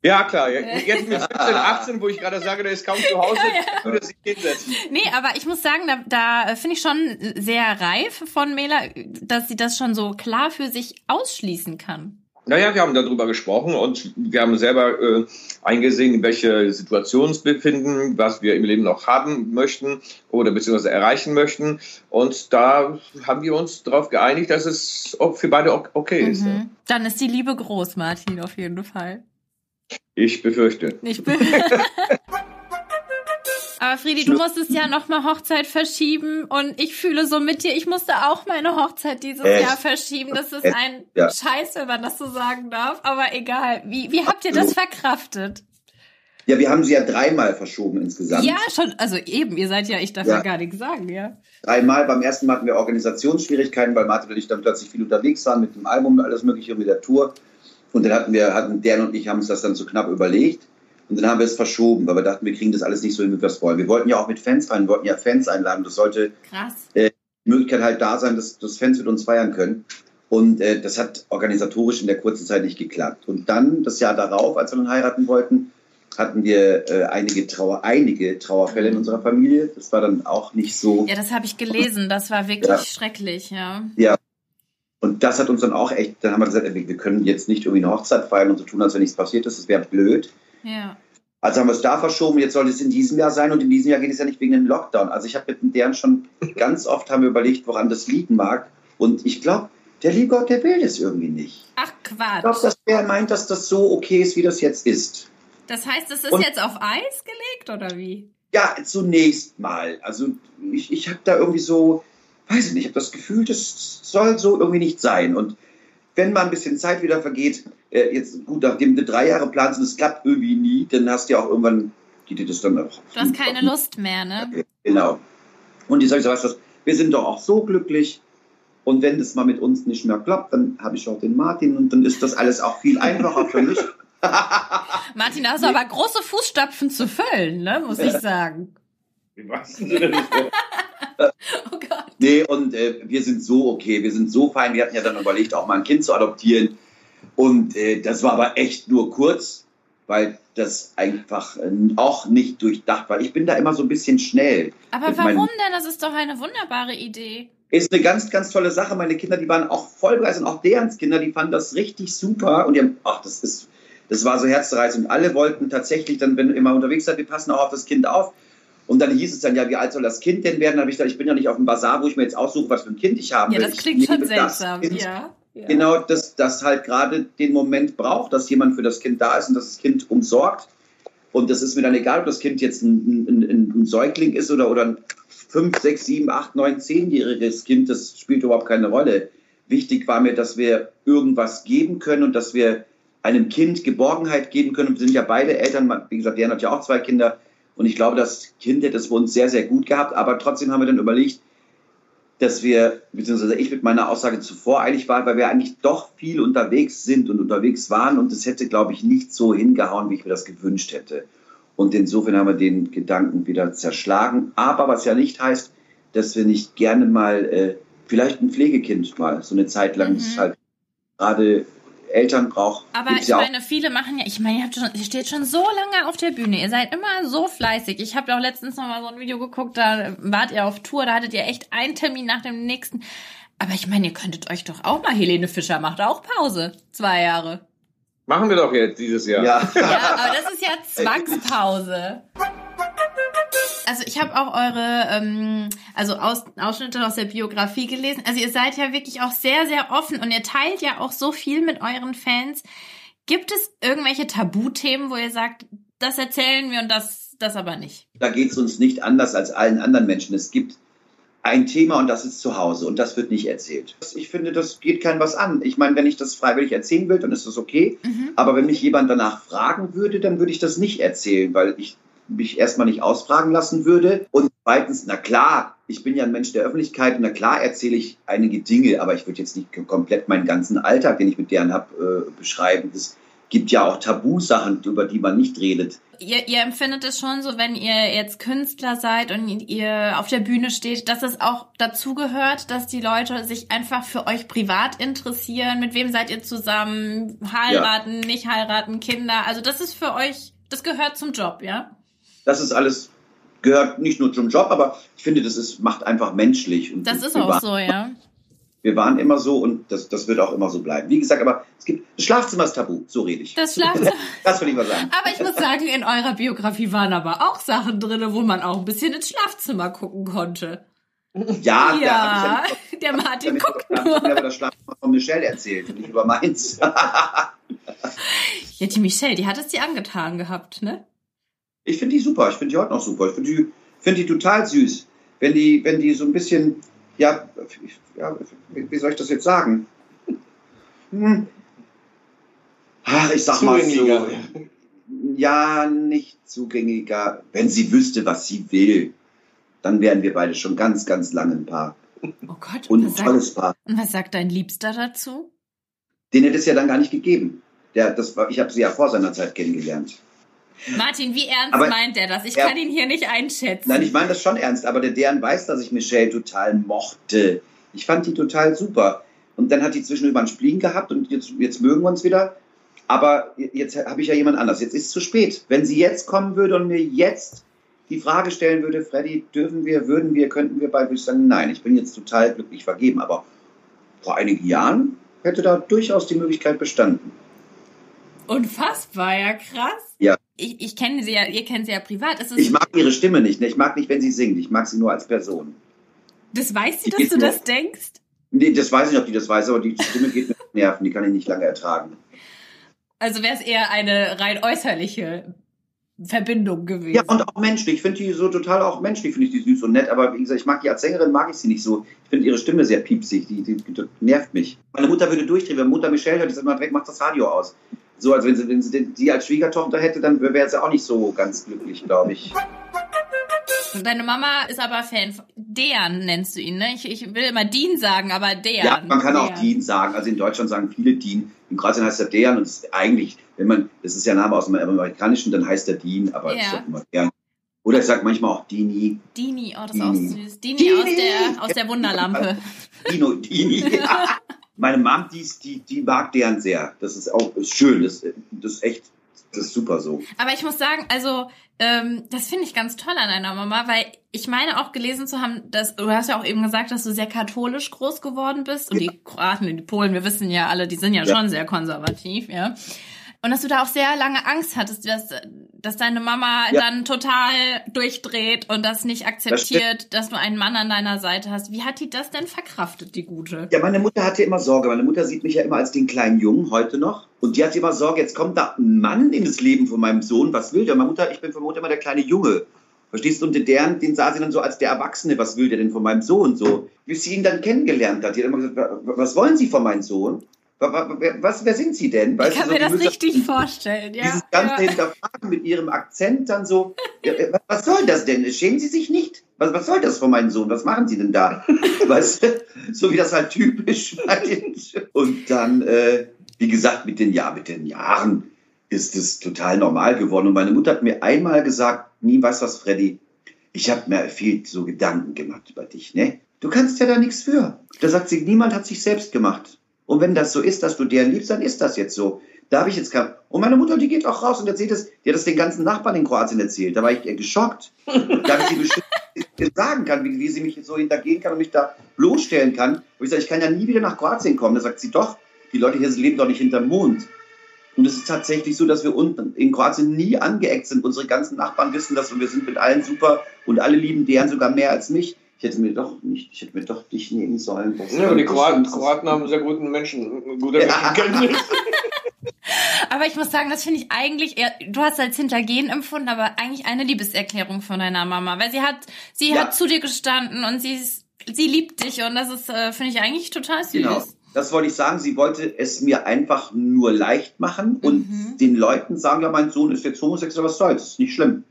Ja, klar. Jetzt mit 17, 18, wo ich gerade sage, der ist kaum zu Hause, ja, ja. würde sich hinsetzen. Nee, aber ich muss sagen, da, da finde ich schon sehr reif von Mela, dass sie das schon so klar für sich ausschließen kann. Naja, wir haben darüber gesprochen und wir haben selber äh, eingesehen, in welche Situation es befinden, was wir im Leben noch haben möchten oder beziehungsweise erreichen möchten. Und da haben wir uns darauf geeinigt, dass es für beide okay ist. Mhm. Dann ist die Liebe groß, Martin, auf jeden Fall. Ich befürchte. Ich befürchte. <laughs> Aber Friedi, du musstest ja nochmal Hochzeit verschieben und ich fühle so mit dir, ich musste auch meine Hochzeit dieses Echt? Jahr verschieben. Das ist ein ja. Scheiß, wenn man das so sagen darf, aber egal. Wie, wie habt ihr das verkraftet? Ja, wir haben sie ja dreimal verschoben insgesamt. Ja, schon, also eben, ihr seid ja, ich darf ja, ja gar nichts sagen, ja. Dreimal, beim ersten Mal hatten wir Organisationsschwierigkeiten, weil Martin und ich dann plötzlich viel unterwegs waren mit dem Album und alles mögliche und mit der Tour. Und dann hatten wir, hatten Dan und ich haben uns das dann so knapp überlegt. Und dann haben wir es verschoben, weil wir dachten, wir kriegen das alles nicht so hin, wie wir es wollen. Wir wollten ja auch mit Fans rein, wir wollten ja Fans einladen. Das sollte äh, die Möglichkeit halt da sein, dass, dass Fans mit uns feiern können. Und äh, das hat organisatorisch in der kurzen Zeit nicht geklappt. Und dann, das Jahr darauf, als wir dann heiraten wollten, hatten wir äh, einige, Trauer, einige Trauerfälle in unserer Familie. Das war dann auch nicht so. Ja, das habe ich gelesen. Das war wirklich ja. schrecklich, ja. Ja. Und das hat uns dann auch echt, dann haben wir gesagt, wir können jetzt nicht irgendwie eine Hochzeit feiern und so tun, als wenn nichts passiert ist. Das wäre blöd. Ja. Also haben wir es da verschoben, jetzt soll es in diesem Jahr sein und in diesem Jahr geht es ja nicht wegen dem Lockdown. Also ich habe mit deren schon <laughs> ganz oft haben wir überlegt, woran das liegen mag. Und ich glaube, der liebe Gott, der will das irgendwie nicht. Ach Quatsch. Ich glaube, dass der meint, dass das so okay ist, wie das jetzt ist. Das heißt, es ist und, jetzt auf Eis gelegt oder wie? Ja, zunächst mal. Also ich, ich habe da irgendwie so, weiß ich nicht, ich habe das Gefühl, das soll so irgendwie nicht sein. Und wenn mal ein bisschen Zeit wieder vergeht, äh, jetzt gut, nachdem du drei Jahre planst und es klappt irgendwie nie, dann hast du ja auch irgendwann, geht dir das dann auch. Du hast keine Lust mehr, ne? Genau. Und die sage ich so, weißt du, wir sind doch auch so glücklich. Und wenn das mal mit uns nicht mehr klappt, dann habe ich auch den Martin und dann ist das alles auch viel einfacher für mich. <laughs> Martin, da hast du aber große Fußstapfen zu füllen, ne, muss ich sagen. Wie machst du denn das? <laughs> oh Gott. Nee, und äh, wir sind so okay, wir sind so fein. Wir hatten ja dann überlegt, auch mal ein Kind zu adoptieren. Und äh, das war aber echt nur kurz, weil das einfach äh, auch nicht durchdacht war. Ich bin da immer so ein bisschen schnell. Aber warum denn? Das ist doch eine wunderbare Idee. Ist eine ganz, ganz tolle Sache. Meine Kinder, die waren auch voll begeistert und auch deren Kinder, die fanden das richtig super. Und die haben, ach, das ist, das war so herzreißend. Und alle wollten tatsächlich dann, wenn du immer unterwegs seid, wir passen auch auf das Kind auf. Und dann hieß es dann, ja, wie alt soll das Kind denn werden? Da habe ich gesagt, ich bin ja nicht auf dem Bazar, wo ich mir jetzt aussuche, was für ein Kind ich haben will. Ja, das klingt schon seltsam, ja. Ja. Genau, dass das halt gerade den Moment braucht, dass jemand für das Kind da ist und dass das Kind umsorgt. Und das ist mir dann egal, ob das Kind jetzt ein, ein, ein Säugling ist oder, oder ein 5, 6, 7, 8, 9, 10-jähriges Kind, das spielt überhaupt keine Rolle. Wichtig war mir, dass wir irgendwas geben können und dass wir einem Kind Geborgenheit geben können. Wir sind ja beide Eltern, wie gesagt, Jan hat ja auch zwei Kinder. Und ich glaube, das Kind hätte es für uns sehr, sehr gut gehabt. Aber trotzdem haben wir dann überlegt, dass wir, beziehungsweise ich mit meiner Aussage zuvor eilig war, weil wir eigentlich doch viel unterwegs sind und unterwegs waren und es hätte, glaube ich, nicht so hingehauen, wie ich mir das gewünscht hätte. Und insofern haben wir den Gedanken wieder zerschlagen. Aber was ja nicht heißt, dass wir nicht gerne mal äh, vielleicht ein Pflegekind mal so eine Zeit lang mhm. halt gerade Eltern braucht. Aber ich ja meine, viele machen ja, ich meine, ihr, habt schon, ihr steht schon so lange auf der Bühne, ihr seid immer so fleißig. Ich habe ja auch letztens noch mal so ein Video geguckt, da wart ihr auf Tour, da hattet ihr echt einen Termin nach dem nächsten. Aber ich meine, ihr könntet euch doch auch mal, Helene Fischer macht auch Pause, zwei Jahre. Machen wir doch jetzt dieses Jahr. Ja, ja aber das ist ja Zwangspause. Also ich habe auch eure, ähm, also Aus, Ausschnitte aus der Biografie gelesen. Also ihr seid ja wirklich auch sehr, sehr offen und ihr teilt ja auch so viel mit euren Fans. Gibt es irgendwelche Tabuthemen, wo ihr sagt, das erzählen wir und das, das aber nicht? Da geht es uns nicht anders als allen anderen Menschen. Es gibt ein Thema und das ist zu Hause und das wird nicht erzählt. Ich finde, das geht keinem was an. Ich meine, wenn ich das freiwillig erzählen will, dann ist das okay. Mhm. Aber wenn mich jemand danach fragen würde, dann würde ich das nicht erzählen, weil ich mich erstmal nicht ausfragen lassen würde. Und zweitens, na klar, ich bin ja ein Mensch der Öffentlichkeit und na klar erzähle ich einige Dinge, aber ich würde jetzt nicht komplett meinen ganzen Alltag, den ich mit deren habe, äh, beschreiben. Es gibt ja auch Tabusachen, über die man nicht redet. Ihr, ihr empfindet es schon so, wenn ihr jetzt Künstler seid und ihr auf der Bühne steht, dass es auch dazu gehört, dass die Leute sich einfach für euch privat interessieren. Mit wem seid ihr zusammen? Heiraten, ja. nicht heiraten, Kinder. Also das ist für euch, das gehört zum Job, ja? Das ist alles, gehört nicht nur zum Job, aber ich finde, das ist, macht einfach menschlich. Und das ist auch so, ja. Wir waren immer so und das, das wird auch immer so bleiben. Wie gesagt, aber es gibt, das Schlafzimmer ist tabu, so rede ich. Das Schlafzimmer. <laughs> Das will ich mal sagen. Aber ich muss sagen, in eurer Biografie waren aber auch Sachen drin, wo man auch ein bisschen ins Schlafzimmer gucken konnte. Ja, Ja, ich ja der Martin guckt ich nur. mir aber das Schlafzimmer von Michelle erzählt und nicht über meins. <laughs> Ja, die Michelle, die hat es dir angetan gehabt, ne? Ich finde die super. Ich finde die heute noch super. Ich finde die, finde die total süß. Wenn die, wenn die so ein bisschen, ja, ja, wie soll ich das jetzt sagen? Hm. Ach, ich sag mal so, Zugänglicher. ja, nicht zugänglicher. Wenn sie wüsste, was sie will, dann wären wir beide schon ganz, ganz lange ein Paar. Oh Gott, Und ein was, sagt, tolles Paar. und was sagt dein Liebster dazu? Den hätte es ja dann gar nicht gegeben. Der, das war, ich habe sie ja vor seiner Zeit kennengelernt. Martin, wie ernst Aber- meint er das? Ich Ja. kann ihn hier nicht einschätzen. Nein, ich meine das schon ernst, aber der Deren weiß, dass ich Michelle total mochte. Ich fand die total super. Und dann hat die zwischendurch mal einen Spleen gehabt und jetzt, jetzt mögen wir uns wieder. Aber jetzt habe ich ja jemand anders. Jetzt ist es zu spät. Wenn sie jetzt kommen würde und mir jetzt die Frage stellen würde, Freddy, dürfen wir, würden wir, könnten wir bald, würde ich sagen, nein, ich bin jetzt total glücklich vergeben. Aber vor einigen Jahren hätte da durchaus die Möglichkeit bestanden. Unfassbar, ja krass. Ja. Ich, ich kenne sie ja, ihr kennt sie ja privat. Ich mag ihre Stimme nicht. ne? Ich mag nicht, wenn sie singt. Ich mag sie nur als Person. das weiß sie, dass geht du nur- das denkst? Nee, das weiß ich nicht, ob die das weiß, aber die Stimme geht mir Nerven. Die kann ich nicht lange ertragen. Also wäre es eher eine rein äußerliche Verbindung gewesen. Ja, und auch menschlich. Ich finde die so total auch menschlich, finde ich die süß und nett. Aber wie gesagt, ich mag die als Sängerin, mag ich sie nicht so. Ich finde ihre Stimme sehr piepsig. Die, die, die nervt mich. Meine Mutter würde durchdrehen. Wenn Mutter Michelle hört, die sagt mal direkt, macht das Radio aus. So, als wenn sie, wenn sie den- die als Schwiegertochter hätte, dann wäre sie auch nicht so ganz glücklich, glaube ich. Deine Mama ist aber Fan. Dejan nennst du ihn, ne? Ich, ich will immer Dean sagen, aber Dejan. Ja, man kann auch. Dean sagen. Also in Deutschland sagen viele Dean. In Kroatien heißt er Dejan und eigentlich, wenn man, das ist ja ein Name aus dem Amerikanischen, dann heißt er Dean, aber Ja. ich sag immer Dejan. Oder ich sag manchmal auch Dini. Dini, oh, das ist auch Dini. süß. Dini, Dini. aus der, aus der Wunderlampe. <laughs> Dino, Dini. <laughs> Meine Mom, die, die, die mag deren sehr. Das ist auch ist schön. Das, das ist echt, das ist super so. Aber ich muss sagen, also ähm, das finde ich ganz toll an deiner Mama, weil ich meine auch gelesen zu haben, dass du hast ja auch eben gesagt, dass du sehr katholisch groß geworden bist und die Kroaten und die Polen, wir wissen ja alle, die sind ja, Ja. schon sehr konservativ, ja. Und dass du da auch sehr lange Angst hattest, dass, dass deine Mama Ja. dann total durchdreht und das nicht akzeptiert, dass du einen Mann an deiner Seite hast. Wie hat die das denn verkraftet, die Gute? Ja, meine Mutter hatte immer Sorge. Meine Mutter sieht mich ja immer als den kleinen Jungen, heute noch. Und die hatte immer Sorge, jetzt kommt da ein Mann in das Leben von meinem Sohn. Was will der? Meine Mutter, ich bin von Mutter immer der kleine Junge. Verstehst du? Und den, deren, den sah sie dann so als der Erwachsene. Was will der denn von meinem Sohn? So, bis sie ihn dann kennengelernt hat. Die hat immer gesagt, "Wa- was wollen Sie von meinem Sohn? Was, wer sind Sie denn? Ich Weißt kann du, so mir das richtig vorstellen, ja. Dieses ganze ja. Hinterfragen mit ihrem Akzent dann so, äh, was soll das denn? Schämen Sie sich nicht? Was, was soll das von meinem Sohn? Was machen Sie denn da? <laughs> weißt du, so wie das halt typisch <laughs> den, Und dann, äh, wie gesagt, mit den, ja, mit den Jahren ist es total normal geworden. Und meine Mutter hat mir einmal gesagt, nie weißt was, Freddy, ich habe mir viel so Gedanken gemacht über dich, ne? Du kannst ja da nichts für. Da sagt sie, niemand hat sich selbst gemacht. Und wenn das so ist, dass du deren liebst, dann ist das jetzt so. Da habe ich jetzt kein. Und meine Mutter, die geht auch raus und erzählt das, die hat das den ganzen Nachbarn in Kroatien erzählt. Da war ich eher geschockt. <laughs> Da ich sie bestimmt sagen kann, wie, wie sie mich so hintergehen kann und mich da bloßstellen kann. Und ich sage, ich kann ja nie wieder nach Kroatien kommen. Da sagt sie, doch, die Leute hier leben doch nicht hinterm Mond. Und es ist tatsächlich so, dass wir unten in Kroatien nie angeeckt sind. Unsere ganzen Nachbarn wissen das und wir sind mit allen super und alle lieben deren sogar mehr als mich. Ich hätte mir doch nicht, ich hätte mir doch dich nehmen sollen. Ja, aber die Kroaten. Kroaten haben sehr guten Menschen, gute Ja. Menschenkenntnis. <laughs> Aber ich muss sagen, das finde ich eigentlich eher, du hast als Hintergehen empfunden, aber eigentlich eine Liebeserklärung von deiner Mama, weil sie hat, sie Ja. hat zu dir gestanden und sie ist, sie liebt dich und das ist, äh, finde ich eigentlich total süß. Genau. Das wollte ich sagen. Sie wollte es mir einfach nur leicht machen und Mhm. den Leuten sagen, ja, mein Sohn ist jetzt homosexuell, was soll's, ist nicht schlimm.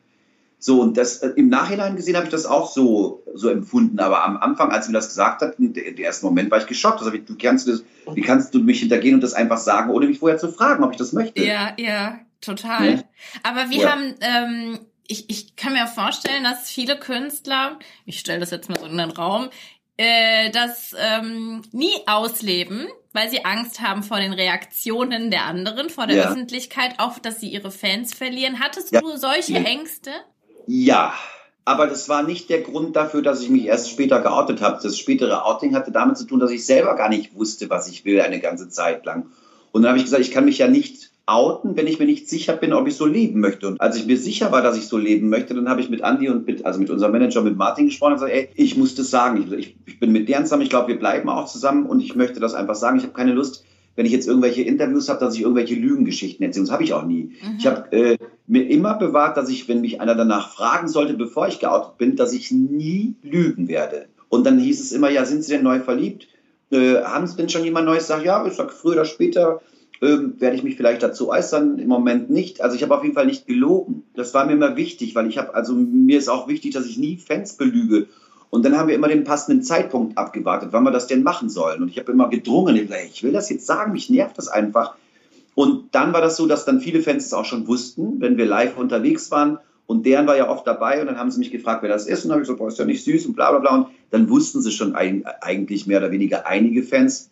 So, und das, äh, im Nachhinein gesehen habe ich das auch so, so empfunden. Aber am Anfang, als mir das gesagt hat, der, der erste Moment war ich geschockt. Also, wie, du kannst das, wie kannst du mich hintergehen und das einfach sagen, ohne mich vorher zu fragen, ob ich das möchte? Ja, ja, total. Ne? Aber wir Ja. haben, ähm, ich, ich kann mir vorstellen, dass viele Künstler, ich stelle das jetzt mal so in den Raum, äh, das ähm, nie ausleben, weil sie Angst haben vor den Reaktionen der anderen, vor der Ja. Öffentlichkeit, auch dass sie ihre Fans verlieren. Hattest Ja. du solche Ja. Ängste? Ja, Aber das war nicht der Grund dafür, dass ich mich erst später geoutet habe. Das spätere Outing hatte damit zu tun, dass ich selber gar nicht wusste, was ich will, eine ganze Zeit lang. Und dann habe ich gesagt, ich kann mich ja nicht outen, wenn ich mir nicht sicher bin, ob ich so leben möchte. Und als ich mir sicher war, dass ich so leben möchte, dann habe ich mit Andy und mit, also mit unserem Manager, mit Martin gesprochen und gesagt, ey, ich muss das sagen. Ich, ich bin mit deren zusammen, ich glaube, wir bleiben auch zusammen und ich möchte das einfach sagen. Ich habe keine Lust, wenn ich jetzt irgendwelche Interviews habe, dass ich irgendwelche Lügengeschichten erzähle. Das habe ich auch nie. Mhm. Ich habe äh, mir immer bewahrt, dass ich, wenn mich einer danach fragen sollte, bevor ich geoutet bin, dass ich nie lügen werde. Und dann hieß es immer, ja, sind Sie denn neu verliebt? Äh, haben Sie denn schon jemand Neues? Sag ja, ich sage früher oder später ähm, werde ich mich vielleicht dazu äußern. Im Moment nicht. Also ich habe auf jeden Fall nicht gelogen. Das war mir immer wichtig, weil ich habe, also mir ist auch wichtig, dass ich nie Fans belüge. Und dann haben wir immer den passenden Zeitpunkt abgewartet, wann wir das denn machen sollen. Und ich habe immer gedrungen, ich will das jetzt sagen, mich nervt das einfach. Und dann war das so, dass dann viele Fans es auch schon wussten, wenn wir live unterwegs waren. Und deren war ja oft dabei und dann haben sie mich gefragt, wer das ist. Und dann habe ich gesagt, boah, ist ja nicht süß und bla bla bla. Und dann wussten sie schon ein, eigentlich mehr oder weniger einige Fans.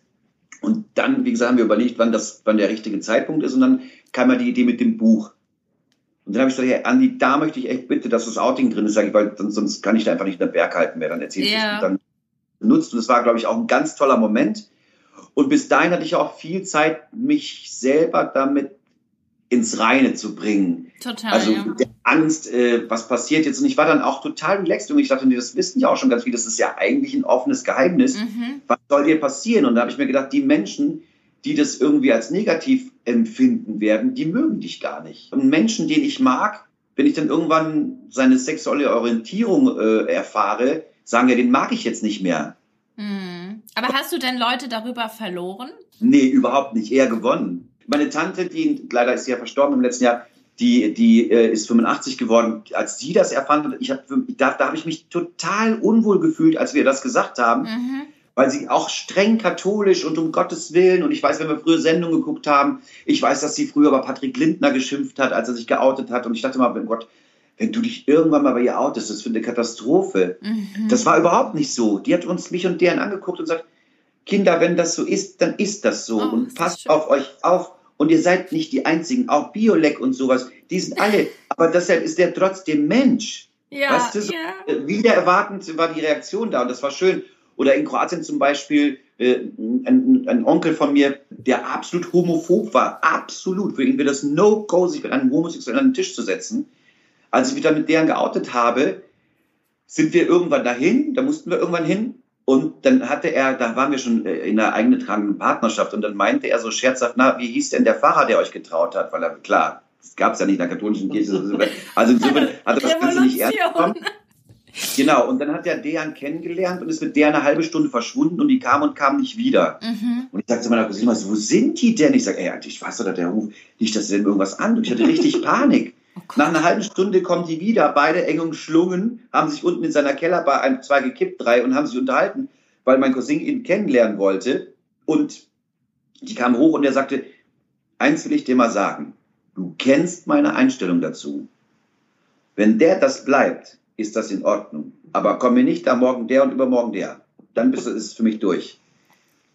Und dann, wie gesagt, haben wir überlegt, wann, das, wann der richtige Zeitpunkt ist. Und dann kam ja die Idee mit dem Buch. Und dann habe ich gesagt, hey, Andi, da möchte ich echt bitte, dass das Outing drin ist, ich, weil sonst kann ich da einfach nicht in der Berg halten mehr. Dann erzähle ich yeah. es und dann benutzt. Und das war, glaube ich, auch ein ganz toller Moment. Und bis dahin hatte ich auch viel Zeit, mich selber damit ins Reine zu bringen. Total. Also ja. der Angst, äh, was passiert jetzt. Und ich war dann auch total relaxed und ich dachte, nee, das wissen ja auch schon ganz viele, das ist ja eigentlich ein offenes Geheimnis. Mhm. Was soll dir passieren? Und da habe ich mir gedacht, die Menschen, die das irgendwie als negativ empfinden werden, die mögen dich gar nicht. Und Menschen, den ich mag, wenn ich dann irgendwann seine sexuelle Orientierung äh, erfahre, sagen ja, den mag ich jetzt nicht mehr. Hm. Aber hast du denn Leute darüber verloren? Nee, überhaupt nicht, eher gewonnen. Meine Tante, die leider ist ja verstorben im letzten Jahr, die, die äh, ist 85 geworden. Als sie das erfand, ich hab, da, da habe ich mich total unwohl gefühlt, als wir das gesagt haben. Mhm weil sie auch streng katholisch und um Gottes Willen, und ich weiß, wenn wir früher Sendungen geguckt haben, ich weiß, dass sie früher über Patrick Lindner geschimpft hat, als er sich geoutet hat, und ich dachte mal, Gott, wenn du dich irgendwann mal bei ihr outest, das ist für eine Katastrophe. Mhm. Das war überhaupt nicht so. Die hat uns, mich und deren angeguckt und sagt, Kinder, wenn das so ist, dann ist das so. Oh, und passt auf euch auf. Und ihr seid nicht die Einzigen. Auch Biolek und sowas, die sind alle. Aber deshalb ist der trotzdem Mensch. Ja, weißt du, so, ja. Wieder erwartend war die Reaktion da und das war schön. Oder in Kroatien zum Beispiel äh, ein, ein, Onkel von mir, der absolut homophob war, absolut. Für ihn wäre das No-Go, sich mit einem Homosexuellen an den Tisch zu setzen. Als ich wieder mit deren geoutet habe, sind wir irgendwann dahin, da mussten wir irgendwann hin. Und dann hatte er, da waren wir schon äh, in einer eingetragenen Partnerschaft und dann meinte er so scherzhaft, na, wie hieß denn der Pfarrer, der euch getraut hat? Weil er, klar, das gab es ja nicht in der katholischen Kirche. Also insofern hat er das Ganze nicht ernst genommen. Genau, und dann hat er Dejan kennengelernt und ist mit der eine halbe Stunde verschwunden und die kam und kam nicht wieder. Mhm. Und ich sagte zu meiner Cousine, wo sind die denn? Ich sage, ey, ich weiß doch, der ruft nicht, dass sie denn irgendwas an. Und ich hatte richtig <laughs> Panik. Oh Nach einer halben Stunde kommen die wieder, beide eng umschlungen, haben sich unten in seiner Kellerbar ein, zwei gekippt, drei und haben sich unterhalten, weil mein Cousin ihn kennenlernen wollte. Und die kamen hoch und er sagte, eins will ich dir mal sagen, du kennst meine Einstellung dazu. Wenn der das bleibt, ist das in Ordnung. Aber komm mir nicht da morgen der und übermorgen der. Dann bist du, ist es für mich durch.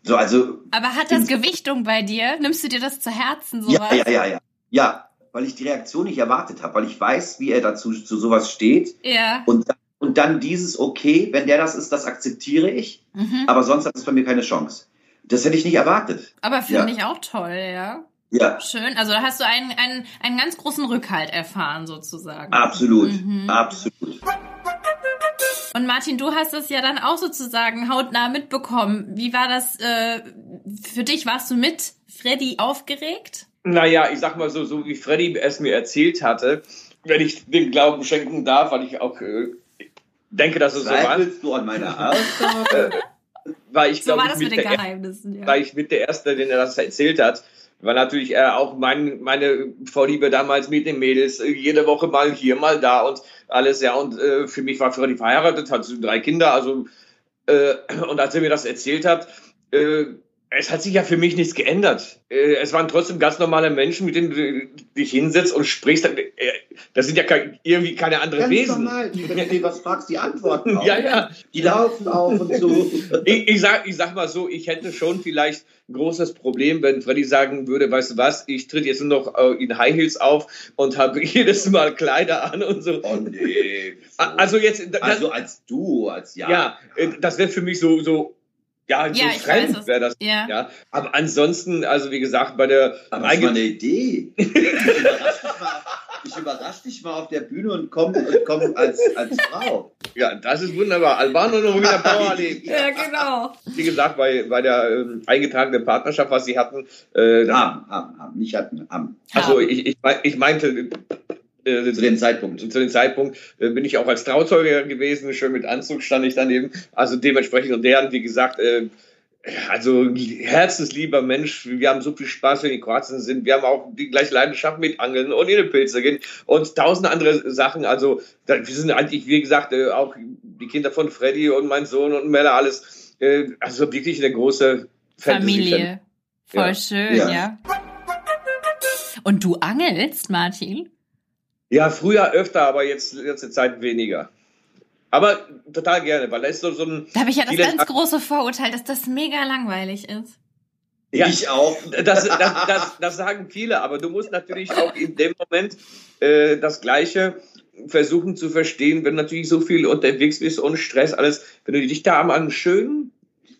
So, also. Aber hat das Gewichtung bei dir? Nimmst du dir das zu Herzen, sowas? Ja, ja, ja, ja. Ja, weil ich die Reaktion nicht erwartet habe, weil ich weiß, wie er dazu zu sowas steht. Ja. Und, und dann dieses okay, wenn der das ist, das akzeptiere ich. Mhm. Aber sonst hat es bei mir keine Chance. Das hätte ich nicht erwartet. Aber finde ja. ich auch toll, ja. Ja. Schön. Also da hast du einen, einen, einen ganz großen Rückhalt erfahren, sozusagen. Absolut. Mhm. Absolut. Und Martin, du hast es ja dann auch sozusagen hautnah mitbekommen. Wie war das äh, für dich? Warst du mit Freddy aufgeregt? Naja, ich sag mal so, so wie Freddy es mir erzählt hatte, wenn ich dem Glauben schenken darf, weil ich auch äh, denke, dass es so war. du an meiner Aussage? weil ich so glaube, war das mit den Geheimnissen, ja. Weil ich mit der Erste, den er das erzählt hat, war natürlich äh, auch mein, meine Vorliebe damals mit den Mädels, äh, jede Woche mal hier, mal da und alles, ja. Und äh, für mich war Freddy verheiratet, hat drei Kinder, also, äh, und als er mir das erzählt hat, äh, es hat sich ja für mich nichts geändert. Äh, Es waren trotzdem ganz normale Menschen, mit denen du dich hinsetzt und sprichst. Äh, Das sind ja irgendwie keine anderen Ganz Wesen. normal. Wenn du was fragst, die antworten auch. <laughs> Ja, ja. Die laufen auf und so. Ich, ich, sag, ich sag mal so, ich hätte schon vielleicht ein großes Problem, wenn Freddy sagen würde, weißt du was, ich tritt jetzt nur noch äh, in High Heels auf und habe <laughs> jedes Mal Kleider an und so. Oh nee. Also jetzt, das, Also als du, als ja. ja, das wäre für mich so, so, ja, so Ja, ich weiß fremd es. wäre das. Ja. Ja, aber ansonsten, also wie gesagt, bei der Aber das ist mal Einge- eine Idee. Ich überrasch dich mal, ich überrasch dich mal auf der Bühne und komme und komm als, als Frau. ja, das ist wunderbar. Albano noch wieder Power leben. Ja, genau. Wie gesagt, bei, bei der ähm, eingetragenen Partnerschaft, was sie hatten, äh, Haben, haben, haben. Nicht hatten, haben. also ich, ich, ich meinte, äh, Zu dem Zeitpunkt. zu dem Zeitpunkt äh, bin ich auch als Trauzeuge gewesen, schön mit Anzug stand ich daneben. Also dementsprechend und deren, wie gesagt, äh, also herzenslieber Mensch, wir haben so viel Spaß, wenn wir in Kroatien sind. Wir haben auch die gleiche Leidenschaft mit Angeln und in den Pilze gehen und tausend andere Sachen. Also da, wir sind eigentlich, wie gesagt, äh, auch die Kinder von Freddy und mein Sohn und Mella, alles. Äh, also wirklich eine große. Familie. Voll Ja. schön, Ja. ja. Und du angelst, Martin? Ja, früher öfter, aber jetzt letzte Zeit weniger. Aber total gerne, weil da ist so, so ein. Da habe ich ja das ganz große Vorurteil, dass das mega langweilig ist. Ja, Ich auch. das, das, das, das sagen viele, aber du musst natürlich auch in dem Moment äh, das Gleiche versuchen zu verstehen, wenn du natürlich so viel unterwegs bist und Stress, alles, wenn du dich da am schönen,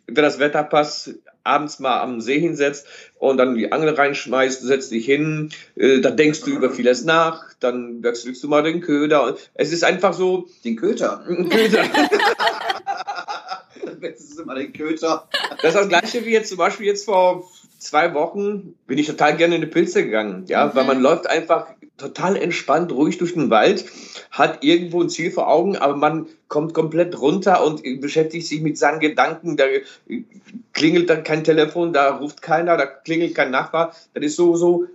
wenn das Wetter passt, abends mal am See hinsetzt und dann die Angel reinschmeißt, du setzt dich hin, äh, dann denkst du über vieles nach, dann wechselst du mal den Köder. Und es ist einfach so, Den Köter. Köder. Das ist immer den Köter. Das ist das gleiche wie jetzt zum Beispiel jetzt vor zwei Wochen bin ich total gerne in die Pilze gegangen, ja, Mhm. weil man läuft einfach total entspannt ruhig durch den Wald, hat irgendwo ein Ziel vor Augen, aber man kommt komplett runter und beschäftigt sich mit seinen Gedanken. Da klingelt dann kein Telefon, da ruft keiner, da klingelt kein Nachbar. Das ist so so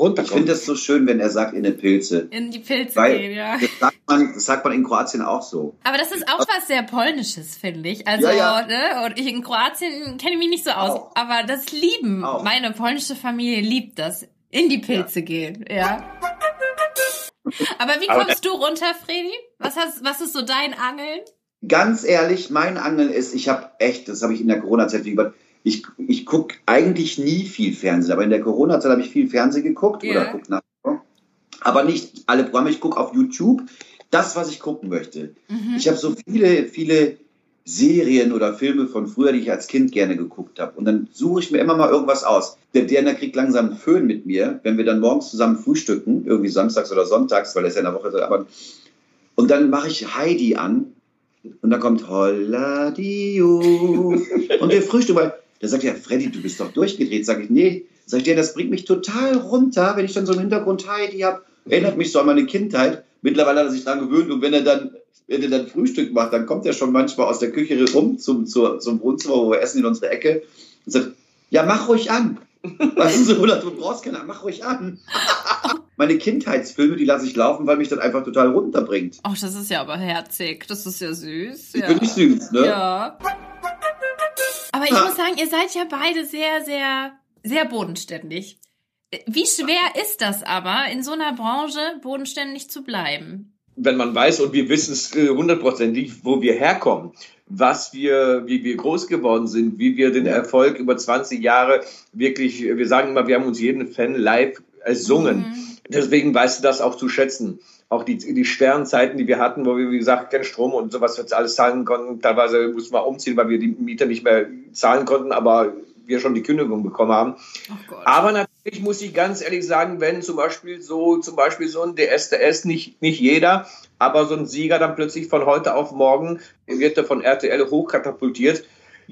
Ich finde runterkommen. das so schön, wenn er sagt, in den Pilze. In die Pilze Weil- gehen, ja. Das sagt, man, das sagt man in Kroatien auch so. Aber das ist auch was sehr Polnisches, finde ich. Also, Ja, ja. Ne? und ich in Kroatien kenne ich mich nicht so aus. Auch. Aber das lieben. Auch. Meine polnische Familie liebt das. In die Pilze gehen, ja. Aber wie Aber- kommst du runter, Fredi? Was, hast, was ist so dein Angeln? Ganz ehrlich, mein Angeln ist, ich habe echt, das habe ich in der Corona-Zeit gesagt, ich, ich gucke eigentlich nie viel Fernsehen, aber in der Corona-Zeit habe ich viel Fernsehen geguckt Ja. oder guck nach. Aber nicht alle Programme, ich gucke auf YouTube das, was ich gucken möchte. Mhm. Ich habe so viele, viele Serien oder Filme von früher, die ich als Kind gerne geguckt habe. Und dann suche ich mir immer mal irgendwas aus. Der Derner kriegt langsam einen Föhn mit mir, wenn wir dann morgens zusammen frühstücken, irgendwie samstags oder sonntags, weil das ja in der Woche ist. Aber und dann mache ich Heidi an und dann kommt Holla Dio. Und wir frühstücken, der sagt ja, Freddy, du bist doch durchgedreht. Sag ich, nee. Sag ich dir, das bringt mich total runter, wenn ich dann so im Hintergrund Heidi habe. Erinnert mich so an meine Kindheit. Mittlerweile hat er sich dran gewöhnt und wenn er dann, wenn er dann Frühstück macht, dann kommt er schon manchmal aus der Küche rum zum, zur, zum Wohnzimmer, wo wir essen in unsere Ecke und sagt, ja, mach ruhig an. Was ist so, oder du brauchst keine, mach ruhig an. <laughs> Meine Kindheitsfilme, die lasse ich laufen, weil mich das einfach total runterbringt. Ach, das ist ja aber herzig. Das ist ja süß. Ich ja. bin nicht süß, ne? Ja. Aber ich muss sagen, ihr seid ja beide sehr, sehr, sehr bodenständig. Wie schwer ist das aber, in so einer Branche bodenständig zu bleiben? wenn man weiß und wir wissen es äh, hundertprozentig, wo wir herkommen, was wir, wie wir groß geworden sind, wie wir den Erfolg über 20 Jahre wirklich, wir sagen immer, wir haben uns jeden Fan live ersungen. Mhm. Deswegen weißt du das auch zu schätzen. Auch die, die schweren Zeiten, die wir hatten, wo wir, wie gesagt, keinen Strom und sowas jetzt alles zahlen konnten. Teilweise mussten wir umziehen, weil wir die Mieter nicht mehr zahlen konnten, aber wir schon die Kündigung bekommen haben. Oh. Aber natürlich muss ich ganz ehrlich sagen, wenn zum Beispiel so, zum Beispiel so ein DSDS, nicht, nicht jeder, aber so ein Sieger dann plötzlich von heute auf morgen wird er von RTL hochkatapultiert.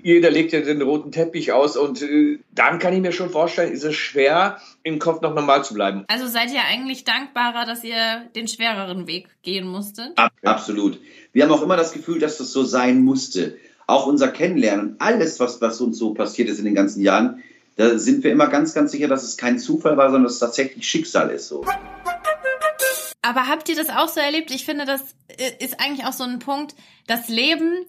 Jeder legt ja den roten Teppich aus und äh, dann kann ich mir schon vorstellen, ist es schwer, im Kopf noch normal zu bleiben. Also seid ihr eigentlich dankbarer, dass ihr den schwereren Weg gehen musstet? Ab, absolut. Wir haben auch immer das Gefühl, dass das so sein musste. Auch unser Kennenlernen, alles, was, was uns so passiert ist in den ganzen Jahren, da sind wir immer ganz, ganz sicher, dass es kein Zufall war, sondern dass es tatsächlich Schicksal ist. So. Aber habt ihr das auch so erlebt? Ich finde, das ist eigentlich auch so ein Punkt. Das Leben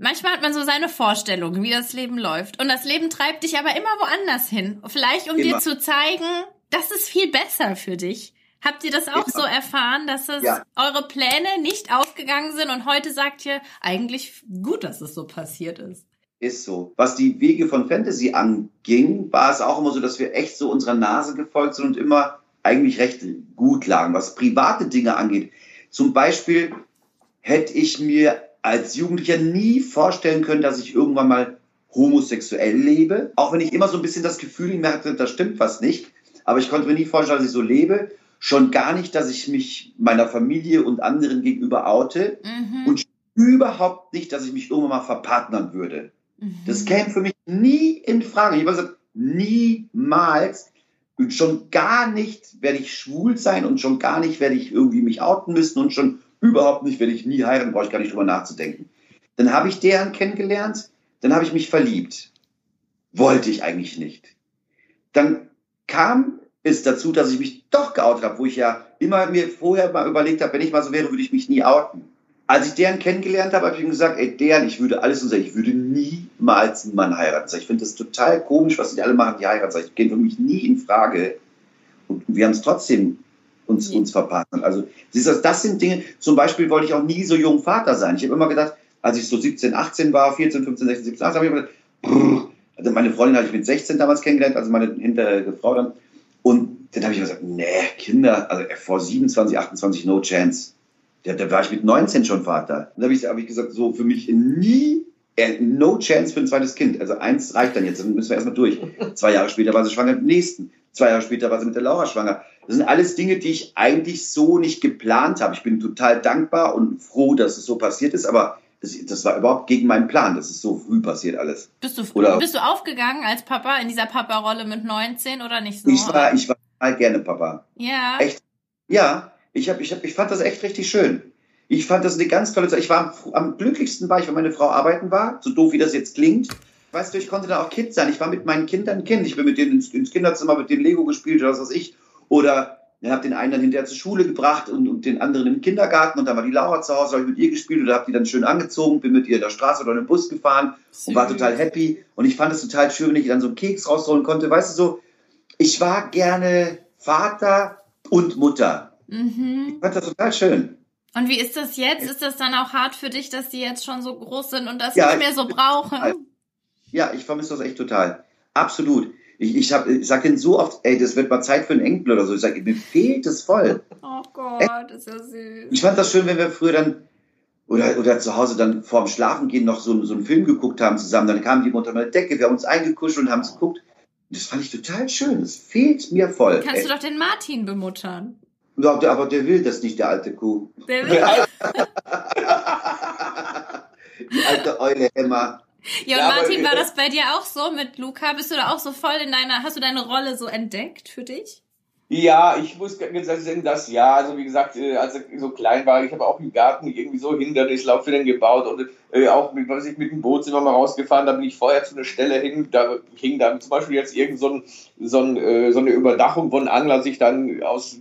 Manchmal hat man so seine Vorstellungen, wie das Leben läuft. Und das Leben treibt dich aber immer woanders hin. Vielleicht um Immer. dir zu zeigen, das ist viel besser für dich. Habt ihr das auch Ja. so erfahren, dass es Ja. eure Pläne nicht aufgegangen sind und heute sagt ihr eigentlich gut, dass es so passiert ist? Ist so. Was die Wege von Fantasy anging, war es auch immer so, dass wir echt so unserer Nase gefolgt sind und immer eigentlich recht gut lagen, was private Dinge angeht. Zum Beispiel hätte ich mir als Jugendlicher nie vorstellen können, dass ich irgendwann mal homosexuell lebe. Auch wenn ich immer so ein bisschen das Gefühl in mir hatte, da stimmt was nicht. Aber ich konnte mir nie vorstellen, dass ich so lebe. Schon gar nicht, dass ich mich meiner Familie und anderen gegenüber oute. Mhm. Und überhaupt nicht, dass ich mich irgendwann mal verpartnern würde. Das Mhm. käme für mich nie in Frage. Ich habe gesagt, niemals. Und schon gar nicht werde ich schwul sein und schon gar nicht werde ich irgendwie mich outen müssen und schon überhaupt nicht werde ich nie heiraten, brauche ich gar nicht drüber nachzudenken. Dann habe ich deren kennengelernt, dann habe ich mich verliebt. Wollte ich eigentlich nicht. Dann kam es dazu, dass ich mich doch geoutet habe, wo ich ja immer mir vorher mal überlegt habe, wenn ich mal so wäre, würde ich mich nie outen. Als ich deren kennengelernt habe, habe ich ihm gesagt, ey, deren, ich würde alles und ich würde niemals einen Mann heiraten. Ich finde das total komisch, was die alle machen, die heiraten. Ich geht für mich nie in Frage. Und wir haben es trotzdem uns, uns verpassen. Also, siehst du, das sind Dinge, zum Beispiel wollte ich auch nie so jung Vater sein. Ich habe immer gedacht, als ich so 17, 18 war, 14, 15, 16, 17, 18, habe ich immer gedacht, brrr. also meine Freundin hatte ich mit 16 damals kennengelernt, also meine hinterige Frau dann. Und dann habe ich immer gesagt, nee, Kinder, also vor 27, 28, no chance. Da, da war ich mit 19 schon Vater. Dann habe ich, hab ich gesagt, so für mich nie, äh, no chance für ein zweites Kind. Also eins reicht dann jetzt, dann müssen wir erstmal durch. <laughs> Zwei Jahre später war sie schwanger mit dem nächsten. Zwei Jahre später war sie mit der Laura schwanger. Das sind alles Dinge, die ich eigentlich so nicht geplant habe. Ich bin total dankbar und froh, dass es so passiert ist, aber das, das war überhaupt gegen meinen Plan. Das ist so früh passiert alles. Bist du, Oder- bist du aufgegangen als Papa in dieser Papa-Rolle mit 19 oder nicht so? Ich war, ich war total gerne Papa. ja. Echt? Ja, ich, hab, ich, hab, ich fand das echt richtig schön. Ich fand das eine ganz tolle Zeit. Ich war am, am glücklichsten war ich, wenn meine Frau arbeiten war, so doof wie das jetzt klingt. Weißt du, ich konnte da auch Kind sein. Ich war mit meinen Kindern Kind. Ich bin mit denen ins, ins Kinderzimmer, mit denen Lego gespielt oder was weiß ich. Oder ich habe den einen dann hinterher zur Schule gebracht und, und den anderen im Kindergarten. Und dann war die Laura zu Hause, habe ich mit ihr gespielt oder habe die dann schön angezogen, bin mit ihr in der Straße oder in den Bus gefahren und war total happy. Und ich fand es total schön, wenn ich dann so einen Keks rausholen konnte. Weißt du, so, ich war gerne Vater und Mutter. Mhm. Ich fand das total schön. Und wie ist das jetzt? Ist das dann auch hart für dich, dass die jetzt schon so groß sind und das Ja, nicht mehr so brauchen? Ja, ich vermisse das echt total. Absolut. Ich, ich, hab- ich sage denen so oft, ey, das wird mal Zeit für einen Enkel oder so. Ich sage, mir fehlt es voll. Oh Gott, ist ja süß. Ich fand das schön, wenn wir früher dann oder, oder zu Hause dann vorm Schlafengehen noch so, so einen Film geguckt haben zusammen. Dann kamen die unter meine Decke, wir haben uns eingekuschelt und haben es geguckt. Das fand ich total schön. Das fehlt mir voll. Kannst du ey. doch den Martin bemuttern. Ja, der- aber der will das nicht, der alte Kuh. Der <laughs> will. Die alte Eule Emma. Ja, und Ja, Martin, war das bei dir auch so mit Luca? Bist du da auch so voll in deiner, hast du deine Rolle so entdeckt für dich? Ja, ich muss sagen, das ja, also wie gesagt, äh, als er so klein war, ich habe auch im Garten irgendwie so Hindernislauf für den gebaut und äh, auch mit, was ich mit dem Boot sind wir mal rausgefahren, da bin ich vorher zu einer Stelle hin, da hing dann zum Beispiel jetzt irgend so, ein, so, ein, äh, so eine Überdachung, wo ein Angler sich dann aus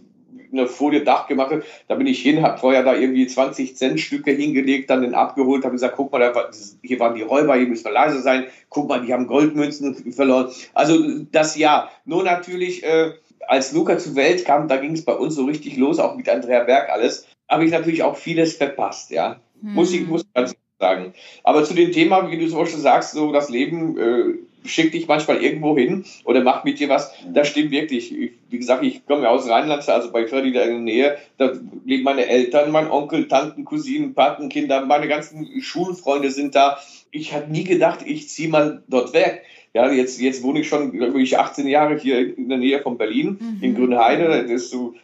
einer Folie Dach gemacht hat, da bin ich hin, habe vorher da irgendwie 20 Cent Stücke hingelegt, dann den abgeholt, habe gesagt, guck mal, war, hier waren die Räuber, hier müssen wir leise sein, guck mal, die haben Goldmünzen verloren. Also das ja, nur natürlich, äh, als Luca zur Welt kam, da ging es bei uns so richtig los, auch mit Andrea Berg alles, habe ich natürlich auch vieles verpasst, ja. Hm. Muss ich, muss ganz sagen. Aber zu dem Thema, wie du so schon sagst, so das Leben äh, schickt dich manchmal irgendwo hin oder macht mit dir was, das stimmt wirklich. Ich, wie gesagt, ich komme ja aus Rheinland, also bei Fördi da in der Nähe, da leben meine Eltern, mein Onkel, Tanten, Cousinen, Patenkinder, meine ganzen Schulfreunde sind da. Ich hatte nie gedacht, ich ziehe mal dort weg. Ja, jetzt, jetzt wohne ich schon glaube ich 18 Jahre hier in der Nähe von Berlin, Mhm. in Grünheide. Das ist so,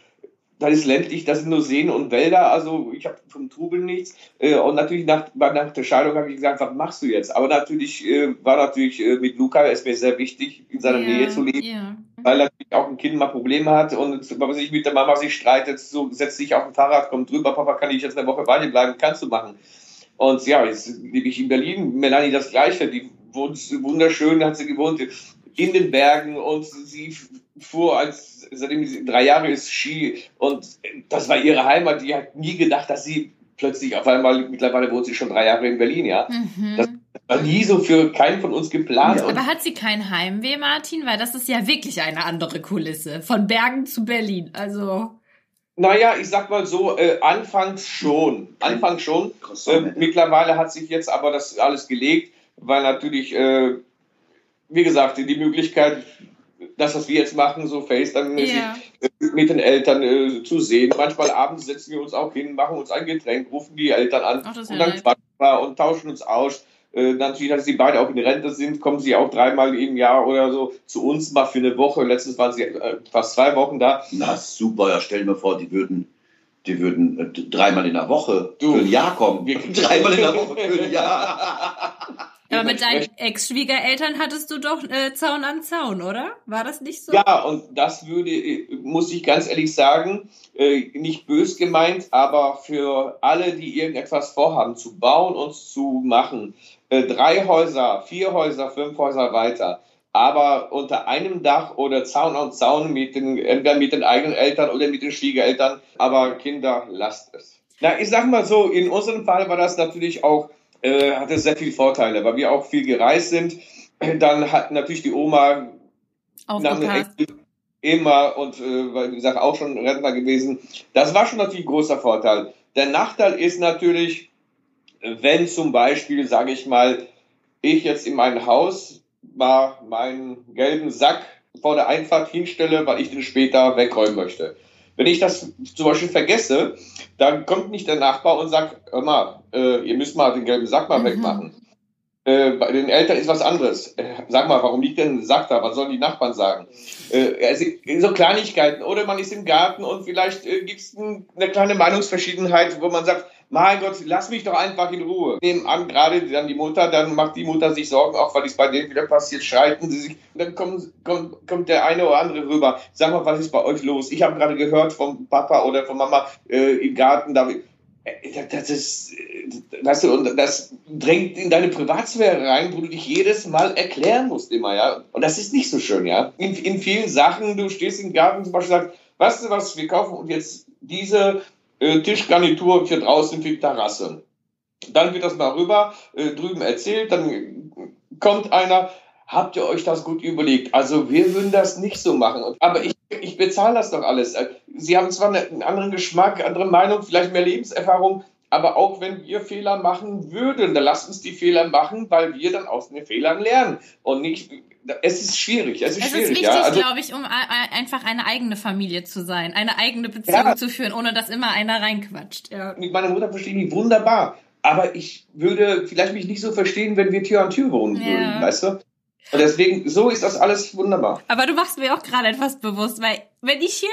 das ist ländlich, das sind nur Seen und Wälder, also ich habe vom Trubel nichts. Äh, und natürlich nach, nach der Scheidung habe ich gesagt, was machst du jetzt? Aber natürlich äh, war natürlich äh, mit Luca, es mir sehr wichtig, in seiner Ja, Nähe zu leben, Ja. weil natürlich auch ein Kind mal Probleme hat und wenn man sich mit der Mama sich streitet, so setzt sich auf ein Fahrrad, kommt drüber, Papa, kann ich jetzt eine Woche bei dir bleiben? Kannst du machen. Und ja, jetzt lebe ich in Berlin, Melanie das Gleiche, die wohnt wunderschön, hat sie gewohnt in den Bergen und sie fuhr als seitdem sie drei Jahre ist Ski und das war ihre Heimat. Die hat nie gedacht, dass sie plötzlich auf einmal, mittlerweile wohnt sie schon drei Jahre in Berlin, ja. Mhm. Das war nie so für keinen von uns geplant. Ja. Aber hat sie kein Heimweh, Martin? Weil das ist ja wirklich eine andere Kulisse. Von Bergen zu Berlin. Also. naja, ich sag mal so, äh, anfangs schon. Anfangs schon. Äh, mittlerweile hat sich jetzt aber das alles gelegt, weil natürlich, äh, wie gesagt, die Möglichkeit, das, was wir jetzt machen, so FaceTime-mäßig Ja. mit den Eltern äh, zu sehen. Manchmal abends setzen wir uns auch hin, machen uns ein Getränk, rufen die Eltern an Ach, und dann quatschen wir und tauschen uns aus. Äh, natürlich, dass sie beide auch in Rente sind, kommen sie auch dreimal im Jahr oder so zu uns mal für eine Woche. Letztens waren sie äh, fast zwei Wochen da. Na super, ja, stell dir mal vor, die würden, die würden äh, dreimal in der Woche Du. für ein Jahr kommen. Wir- <laughs> dreimal in der Woche für ein <laughs> Jahr. Aber mit deinen Ex-Schwiegereltern hattest du doch äh, Zaun an Zaun, oder? War das nicht so? Ja, und das würde, muss ich ganz ehrlich sagen, äh, nicht bös gemeint, aber für alle, die irgendetwas vorhaben, zu bauen und zu machen, äh, drei Häuser, vier Häuser, fünf Häuser weiter, aber unter einem Dach oder Zaun an Zaun mit den, entweder mit den eigenen Eltern oder mit den Schwiegereltern, aber Kinder, lasst es. Na, ich sag mal so, in unserem Fall war das natürlich auch, äh, hatte sehr viele Vorteile, weil wir auch viel gereist sind. <clears throat> Dann hat natürlich die Oma Aufgepasst. immer und äh, wie gesagt auch schon Rentner gewesen. Das war schon natürlich ein großer Vorteil. Der Nachteil ist natürlich, wenn zum Beispiel, sage ich mal, ich jetzt in mein Haus mal meinen gelben Sack vor der Einfahrt hinstelle, weil ich den später wegräumen möchte. Wenn ich das zum Beispiel vergesse, dann kommt nicht der Nachbar und sagt, hör mal, äh, ihr müsst mal den gelben Sack mal Mhm. wegmachen. Äh, bei den Eltern ist was anderes. Äh, sag mal, warum liegt denn ein Sack da? Was sollen die Nachbarn sagen? Äh, also, so Kleinigkeiten. Oder man ist im Garten und vielleicht äh, gibt es ein, eine kleine Meinungsverschiedenheit, wo man sagt, mein Gott, lass mich doch einfach in Ruhe. Nebenan gerade dann die Mutter, dann macht die Mutter sich Sorgen, auch weil es bei denen wieder passiert, streiten sie sich. Dann kommt, kommt, kommt der eine oder andere rüber. Sag mal, was ist bei euch los? Ich habe gerade gehört vom Papa oder von Mama äh, im Garten, da äh, das ist, äh, weißt du, und das drängt in deine Privatsphäre rein, wo du dich jedes Mal erklären musst immer, ja. Und das ist nicht so schön, ja. In, in vielen Sachen, du stehst im Garten zum Beispiel und sagst, weißt du was, wir kaufen uns jetzt diese äh, Tischgarnitur für draußen für Terrasse. Dann wird das mal rüber äh, drüben erzählt, dann äh, kommt einer, habt ihr euch das gut überlegt? Also wir würden das nicht so machen. Aber ich, ich bezahle das doch alles. Äh, Sie haben zwar eine- einen anderen Geschmack, andere Meinung, vielleicht mehr Lebenserfahrung, aber auch wenn wir Fehler machen würden, dann lasst uns die Fehler machen, weil wir dann aus den Fehlern lernen. Und nicht, es ist schwierig, es ist Es ist schwierig. wichtig, ja. Also, glaube ich, um einfach eine eigene Familie zu sein, eine eigene Beziehung Ja. zu führen, ohne dass immer einer reinquatscht. Ja. mit meiner Mutter verstehe ich mich wunderbar. Aber ich würde vielleicht mich nicht so verstehen, wenn wir Tür an Tür wohnen würden, weißt du? Und deswegen, so ist das alles wunderbar. Aber du machst mir auch gerade etwas bewusst, weil wenn ich hier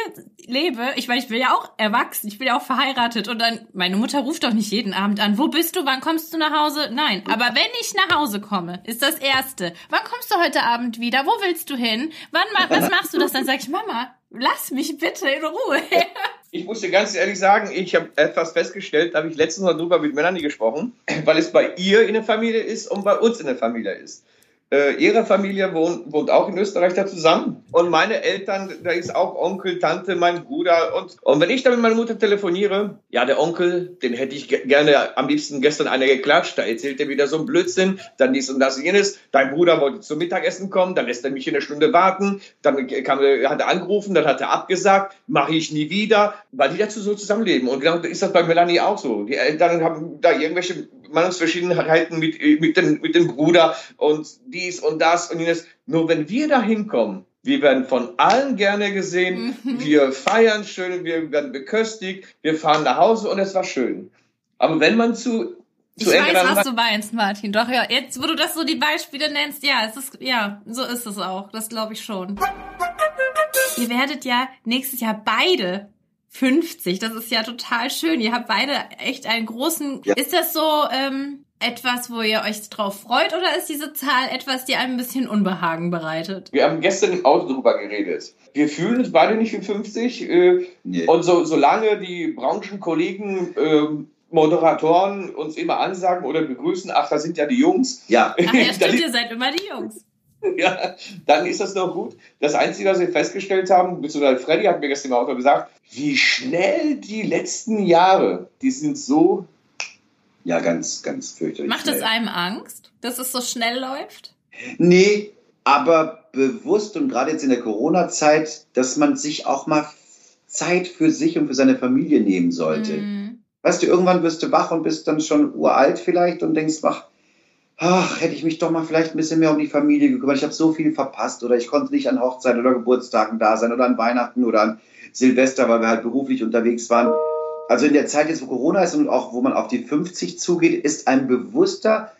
lebe, ich meine, ich bin ja auch erwachsen, ich bin ja auch verheiratet und dann, meine Mutter ruft doch nicht jeden Abend an, wo bist du, wann kommst du nach Hause? Nein, aber wenn ich nach Hause komme, ist das Erste, wann kommst du heute Abend wieder, wo willst du hin, wann, was machst du das? Dann sag ich, Mama, lass mich bitte in Ruhe. Ich muss dir ganz ehrlich sagen, ich habe etwas festgestellt, da habe ich letztens mal drüber mit Melanie gesprochen, weil es bei ihr in der Familie ist und bei uns in der Familie ist. Äh, ihre Familie wohnt, wohnt auch in Österreich da zusammen. Und meine Eltern, da ist auch Onkel, Tante, mein Bruder. Und, und wenn ich dann mit meiner Mutter telefoniere, ja, der Onkel, den hätte ich ge- gerne am liebsten gestern einer geklatscht. Da erzählt er wieder so einen Blödsinn, dann dies und das und jenes. Dein Bruder wollte zum Mittagessen kommen, dann lässt er mich in eine Stunde warten. Dann kam, hat er angerufen, dann hat er abgesagt, mache ich nie wieder, weil die dazu so zusammenleben. Und genau ist das bei Melanie auch so. Die Eltern haben da irgendwelche Meinungsverschiedenheiten mit, mit, den, mit dem Bruder und dies und das und jenes. Nur wenn wir da hinkommen, wir werden von allen gerne gesehen, wir feiern schön, wir werden beköstigt, wir fahren nach Hause und es war schön. Aber wenn man zu, Ich zu eng weiß, was du meinst, Martin. Doch, ja, jetzt, wo du das so die Beispiele nennst, ja, es ist, ja, so ist es auch. Das glaube ich schon. Ihr werdet ja nächstes Jahr beide 50. Das ist ja total schön. Ihr habt beide echt einen großen. Ja. Ist das so ähm, etwas, wo ihr euch drauf freut, oder ist diese Zahl etwas, die einem ein bisschen Unbehagen bereitet? Wir haben gestern im Auto drüber geredet. Wir fühlen uns beide nicht wie 50. Äh, Nee. und so, solange die Branchenkollegen, ähm, Moderatoren uns immer ansagen oder begrüßen, ach, da sind ja die Jungs. ja, Ach ja, <laughs> stimmt, ihr seid immer die Jungs. <laughs> ja, dann ist das doch gut. Das Einzige, was wir festgestellt haben, beziehungsweise Freddy hat mir gestern im Auto gesagt, wie schnell die letzten Jahre, die sind so Ja, ganz, ganz fürchterlich. Macht es einem Angst, dass es so schnell läuft? Nee, aber bewusst und gerade jetzt in der Corona-Zeit, dass man sich auch mal Zeit für sich und für seine Familie nehmen sollte. Mhm. Weißt du, irgendwann wirst du wach und bist dann schon uralt vielleicht und denkst, ach, ach, hätte ich mich doch mal vielleicht ein bisschen mehr um die Familie gekümmert. Ich habe so viel verpasst oder ich konnte nicht an Hochzeiten oder Geburtstagen da sein oder an Weihnachten oder an Silvester, weil wir halt beruflich unterwegs waren. Also in der Zeit jetzt, wo Corona ist und auch wo man auf die 50 zugeht, ist einem bewusster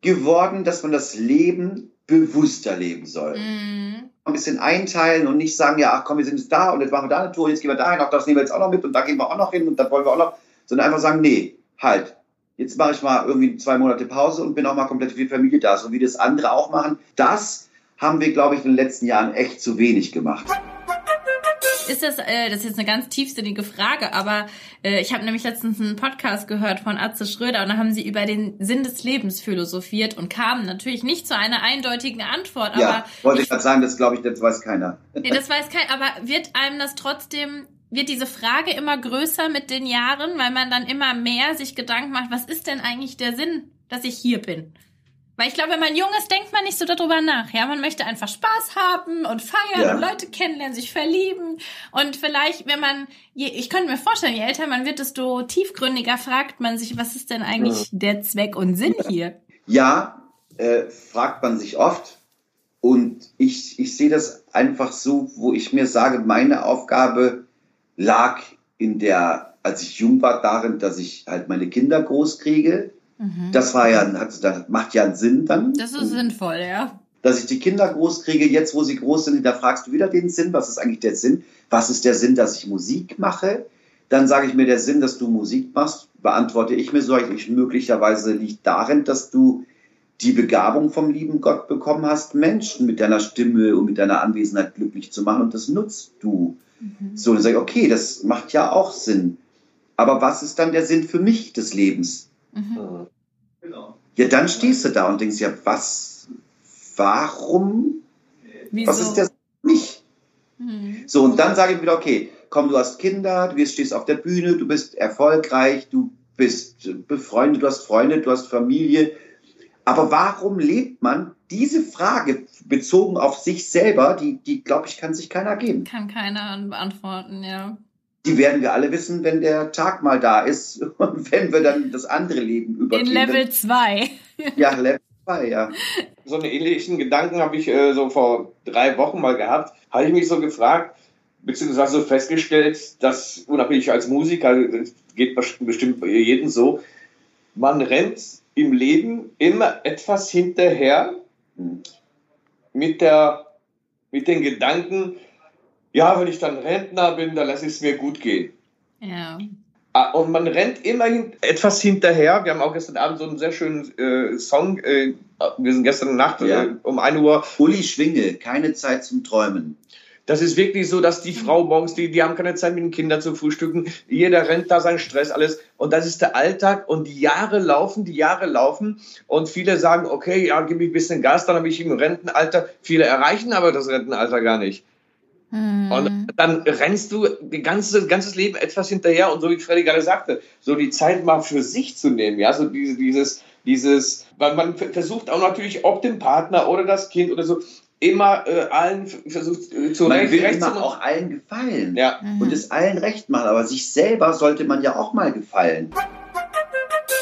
geworden, dass man das Leben bewusster leben soll. Mhm. Ein bisschen einteilen und nicht sagen, ja, ach komm, wir sind jetzt da und jetzt machen wir da eine Tour, jetzt gehen wir dahin, auch das nehmen wir jetzt auch noch mit und da gehen wir auch noch hin und da wollen wir auch noch, sondern einfach sagen, nee, halt, jetzt mache ich mal irgendwie zwei Monate Pause und bin auch mal komplett für die Familie da, so wie das andere auch machen. Das haben wir, glaube ich, in den letzten Jahren echt zu wenig gemacht. Ist das, äh, das ist jetzt eine ganz tiefsinnige Frage, aber äh, ich habe nämlich letztens einen Podcast gehört von Atze Schröder und da haben sie über den Sinn des Lebens philosophiert und kamen natürlich nicht zu einer eindeutigen Antwort. Ja, aber wollte ich gerade sagen, das glaube ich, das weiß keiner. Nee, das weiß kein, aber wird einem das trotzdem, wird diese Frage immer größer mit den Jahren, weil man dann immer mehr sich Gedanken macht, was ist denn eigentlich der Sinn, dass ich hier bin? Weil ich glaube, wenn man jung ist, denkt man nicht so darüber nach. Ja, man möchte einfach Spaß haben und feiern Ja. und Leute kennenlernen, sich verlieben. Und vielleicht, wenn man, je, ich könnte mir vorstellen, je älter man wird, desto tiefgründiger fragt man sich, was ist denn eigentlich der Zweck und Sinn hier? Ja, äh, fragt man sich oft. Und ich, ich sehe das einfach so, wo ich mir sage, meine Aufgabe lag in der, als ich jung war, darin, dass ich halt meine Kinder groß kriege. Das war ja, also das macht ja einen Sinn dann. Das ist sinnvoll, ja. dass ich die Kinder groß kriege, jetzt wo sie groß sind, da fragst du wieder den Sinn, was ist eigentlich der Sinn? Was ist der Sinn, dass ich Musik mache? Dann sage ich mir, der Sinn, dass du Musik machst, beantworte ich mir so, ich, möglicherweise liegt darin, dass du die Begabung vom lieben Gott bekommen hast, Menschen mit deiner Stimme und mit deiner Anwesenheit glücklich zu machen und das nutzt du. So, dann sage ich, okay, das macht ja auch Sinn. Aber was ist dann der Sinn für mich des Lebens? Mhm. Ja, dann stehst du da und denkst, ja, was, warum Wieso? was ist der für mich? Hm. So, und dann sage ich wieder, okay, komm, du hast Kinder, du stehst auf der Bühne, du bist erfolgreich, du bist befreundet, du hast Freunde, du hast Familie. Aber warum lebt man? Diese Frage bezogen auf sich selber, die, die glaube ich, kann sich keiner geben. Kann keiner beantworten, ja. Die werden wir alle wissen, wenn der Tag mal da ist <laughs> und wenn wir dann das andere Leben In übergehen. Level 2. <laughs> Ja, Level 2, ja. So einen ähnlichen Gedanken habe ich äh, so vor drei Wochen mal gehabt. Habe ich mich so gefragt, beziehungsweise so festgestellt, dass unabhängig als Musiker, das geht bestimmt bei jedem so, man rennt im Leben immer etwas hinterher mit, der, mit den Gedanken, ja, wenn ich dann Rentner bin, dann lasse ich es mir gut gehen. Ja. Ah, Und man rennt immerhin etwas hinterher. Wir haben auch gestern Abend so einen sehr schönen äh, Song. Äh, wir sind gestern Nacht Ja. äh, um 1 Uhr. Uli Schwinge, keine Zeit zum Träumen. Das ist wirklich so, dass die Frau morgens, die, die haben keine Zeit mit den Kindern zu frühstücken. Jeder rennt da seinen Stress, alles. Und das ist der Alltag. Und die Jahre laufen, die Jahre laufen. Und viele sagen, okay, ja, gib ich ein bisschen Gas, dann habe ich im Rentenalter. Viele erreichen aber das Rentenalter gar nicht. Hm. Und dann rennst du die ganze, ganzes Leben etwas hinterher und so wie Freddy gerade sagte, so die Zeit mal für sich zu nehmen, ja, so diese, dieses, dieses, weil man versucht auch natürlich, ob dem Partner oder das Kind oder so, immer äh, allen versucht äh, zu Man recht, will recht immer zu auch allen gefallen. Ja, und es allen recht machen. Aber sich selber sollte man ja auch mal gefallen.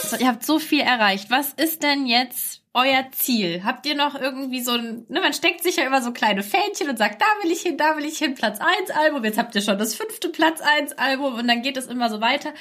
So, ihr habt so viel erreicht. Was ist denn jetzt euer Ziel? Habt ihr noch irgendwie so ein, ne, man steckt sich ja immer so kleine Fähnchen und sagt, da will ich hin, da will ich hin, Platz 1 Album, jetzt habt ihr schon das fünfte Platz 1 Album und dann geht es immer so weiter.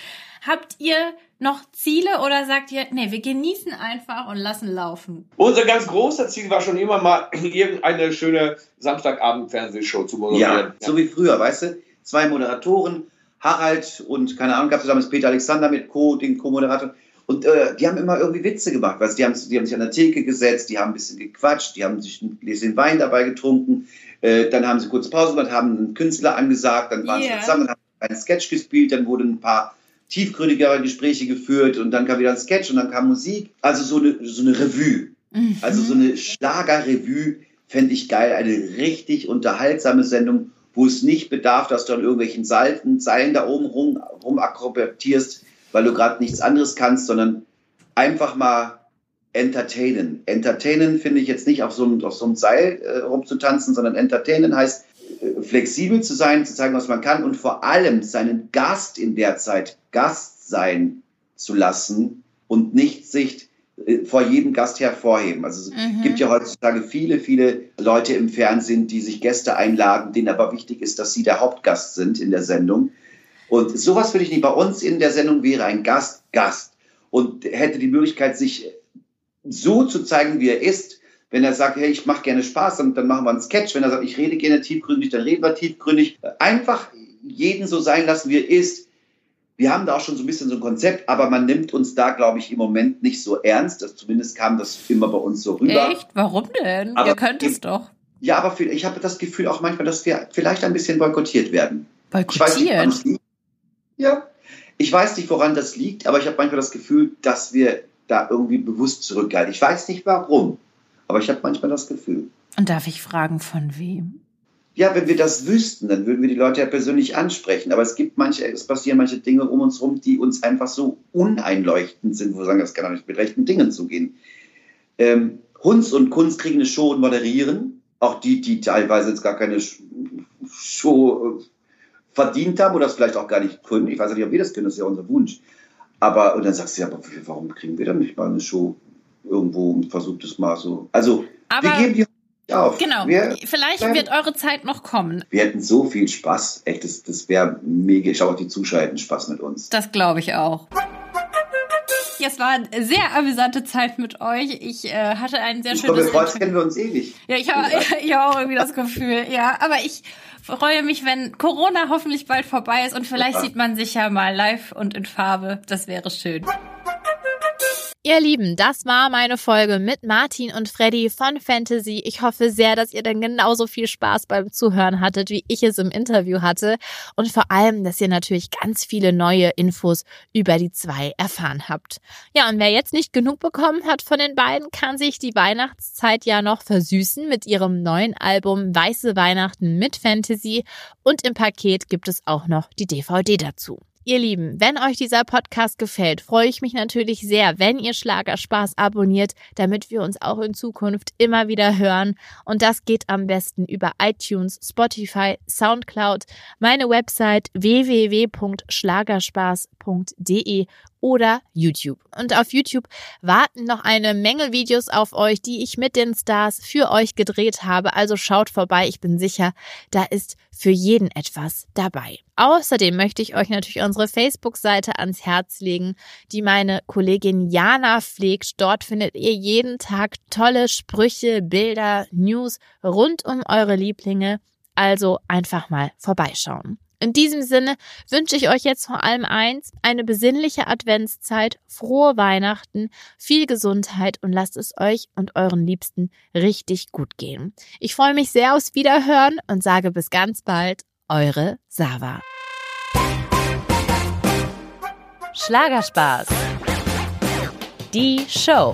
Habt ihr noch Ziele oder sagt ihr, nee, wir genießen einfach und lassen laufen? Unser ganz großer Ziel war schon immer mal <clears throat> irgendeine schöne Samstagabend-Fernsehshow zu moderieren. Ja, so wie früher, weißt du? Zwei Moderatoren, Harald und keine Ahnung, gab es damals Peter Alexander mit Co., den Co-Moderator. Und äh, die haben immer irgendwie Witze gemacht, weißt? Die haben, die haben sich an der Theke gesetzt, die haben ein bisschen gequatscht, die haben sich ein Gläschen Wein dabei getrunken. Äh, dann haben sie kurz Pause gemacht, haben einen Künstler angesagt, dann waren Yeah. sie zusammen, haben einen Sketch gespielt, dann wurden ein paar tiefgründigere Gespräche geführt und dann kam wieder ein Sketch und dann kam Musik. Also so eine, so eine Revue. Also so eine Schlagerrevue fände ich geil. Eine richtig unterhaltsame Sendung, wo es nicht bedarf, dass du an irgendwelchen Seiten, Seilen da oben rum, rum akrobatierst, weil du gerade nichts anderes kannst, sondern einfach mal entertainen. Entertainen finde ich jetzt nicht auf so einem, auf so einem Seil äh, rumzutanzen, sondern entertainen heißt flexibel zu sein, zu zeigen, was man kann und vor allem seinen Gast in der Zeit Gast sein zu lassen und nicht sich äh, vor jedem Gast hervorheben. Also es Mhm. gibt ja heutzutage viele, viele Leute im Fernsehen, die sich Gäste einladen, denen aber wichtig ist, dass sie der Hauptgast sind in der Sendung. Und sowas würde ich nicht. Bei uns in der Sendung wäre ein Gast Gast und hätte die Möglichkeit, sich so zu zeigen, wie er ist. Wenn er sagt, hey, ich mache gerne Spaß, dann, dann machen wir einen Sketch. Wenn er sagt, ich rede gerne tiefgründig, dann reden wir tiefgründig. Einfach jeden so sein lassen, wie er ist. Wir haben da auch schon so ein bisschen so ein Konzept, aber man nimmt uns da, glaube ich, im Moment nicht so ernst. Das, zumindest kam das immer bei uns so rüber. Echt? Warum denn? Aber Ihr könnt es ich- doch. Ja, aber viel- ich habe das Gefühl auch manchmal, dass wir vielleicht ein bisschen boykottiert werden. Ich nicht, Boykottiert? das liegt. Ja. Ich weiß nicht, woran das liegt, aber ich habe manchmal das Gefühl, dass wir da irgendwie bewusst zurückhalten. Ich weiß nicht warum, aber ich habe manchmal das Gefühl. Und darf ich fragen, von wem? Ja, wenn wir das wüssten, dann würden wir die Leute ja persönlich ansprechen. Aber es gibt manche, es passieren manche Dinge um uns rum, die uns einfach so uneinleuchtend sind, wo wir sagen, das kann doch nicht mit rechten Dingen zugehen. Ähm, Hunds und Kunst kriegen eine Show und moderieren. Auch die, die teilweise jetzt gar keine Show äh, verdient haben oder es vielleicht auch gar nicht können. Ich weiß nicht, ob wir das können, das ist ja unser Wunsch. Aber, und dann sagst du ja, aber warum kriegen wir dann nicht mal eine Show irgendwo und versucht es mal so. Also, Aber wir geben die auf. genau, Wir, vielleicht bleiben- wird eure Zeit noch kommen. wir hätten so viel Spaß. Echt, das, das wäre mega. Ich glaube auch die Zuschauer hätten Spaß mit uns. Das glaube ich auch. Es war eine sehr amüsante Zeit mit euch. Ich äh, hatte ein sehr Ich glaube, schönes freuen Interview. kennen wir uns ewig. Ja, ich habe <laughs> ich hab auch irgendwie das Gefühl, ja. Aber ich freue mich, wenn Corona hoffentlich bald vorbei ist und vielleicht Ja. sieht man sich ja mal live und in Farbe. Das wäre schön. Ihr Lieben, das war meine Folge mit Martin und Freddy von Fantasy. Ich hoffe sehr, dass ihr dann genauso viel Spaß beim Zuhören hattet, wie ich es im Interview hatte. Und vor allem, dass ihr natürlich ganz viele neue Infos über die zwei erfahren habt. Ja, und wer jetzt nicht genug bekommen hat von den beiden, kann sich die Weihnachtszeit ja noch versüßen mit ihrem neuen Album Weiße Weihnachten mit Fantasy. Und im Paket gibt es auch noch die DVD dazu. Ihr Lieben, wenn euch dieser Podcast gefällt, freue ich mich natürlich sehr, wenn ihr Schlagerspaß abonniert, damit wir uns auch in Zukunft immer wieder hören. Und das geht am besten über iTunes, Spotify, Soundcloud, meine Website www.schlagerspaß.de oder YouTube. Und auf YouTube warten noch eine Menge Videos auf euch, die ich mit den Stars für euch gedreht habe. Also schaut vorbei, ich bin sicher, da ist für jeden etwas dabei. Außerdem möchte ich euch natürlich unsere Facebook-Seite ans Herz legen, die meine Kollegin Jana pflegt. Dort findet ihr jeden Tag tolle Sprüche, Bilder, News rund um eure Lieblinge. Also einfach mal vorbeischauen. In diesem Sinne wünsche ich euch jetzt vor allem eins, eine besinnliche Adventszeit, frohe Weihnachten, viel Gesundheit und lasst es euch und euren Liebsten richtig gut gehen. Ich freue mich sehr aufs Wiederhören und sage bis ganz bald, eure Sava. Schlagerspaß. Die Show.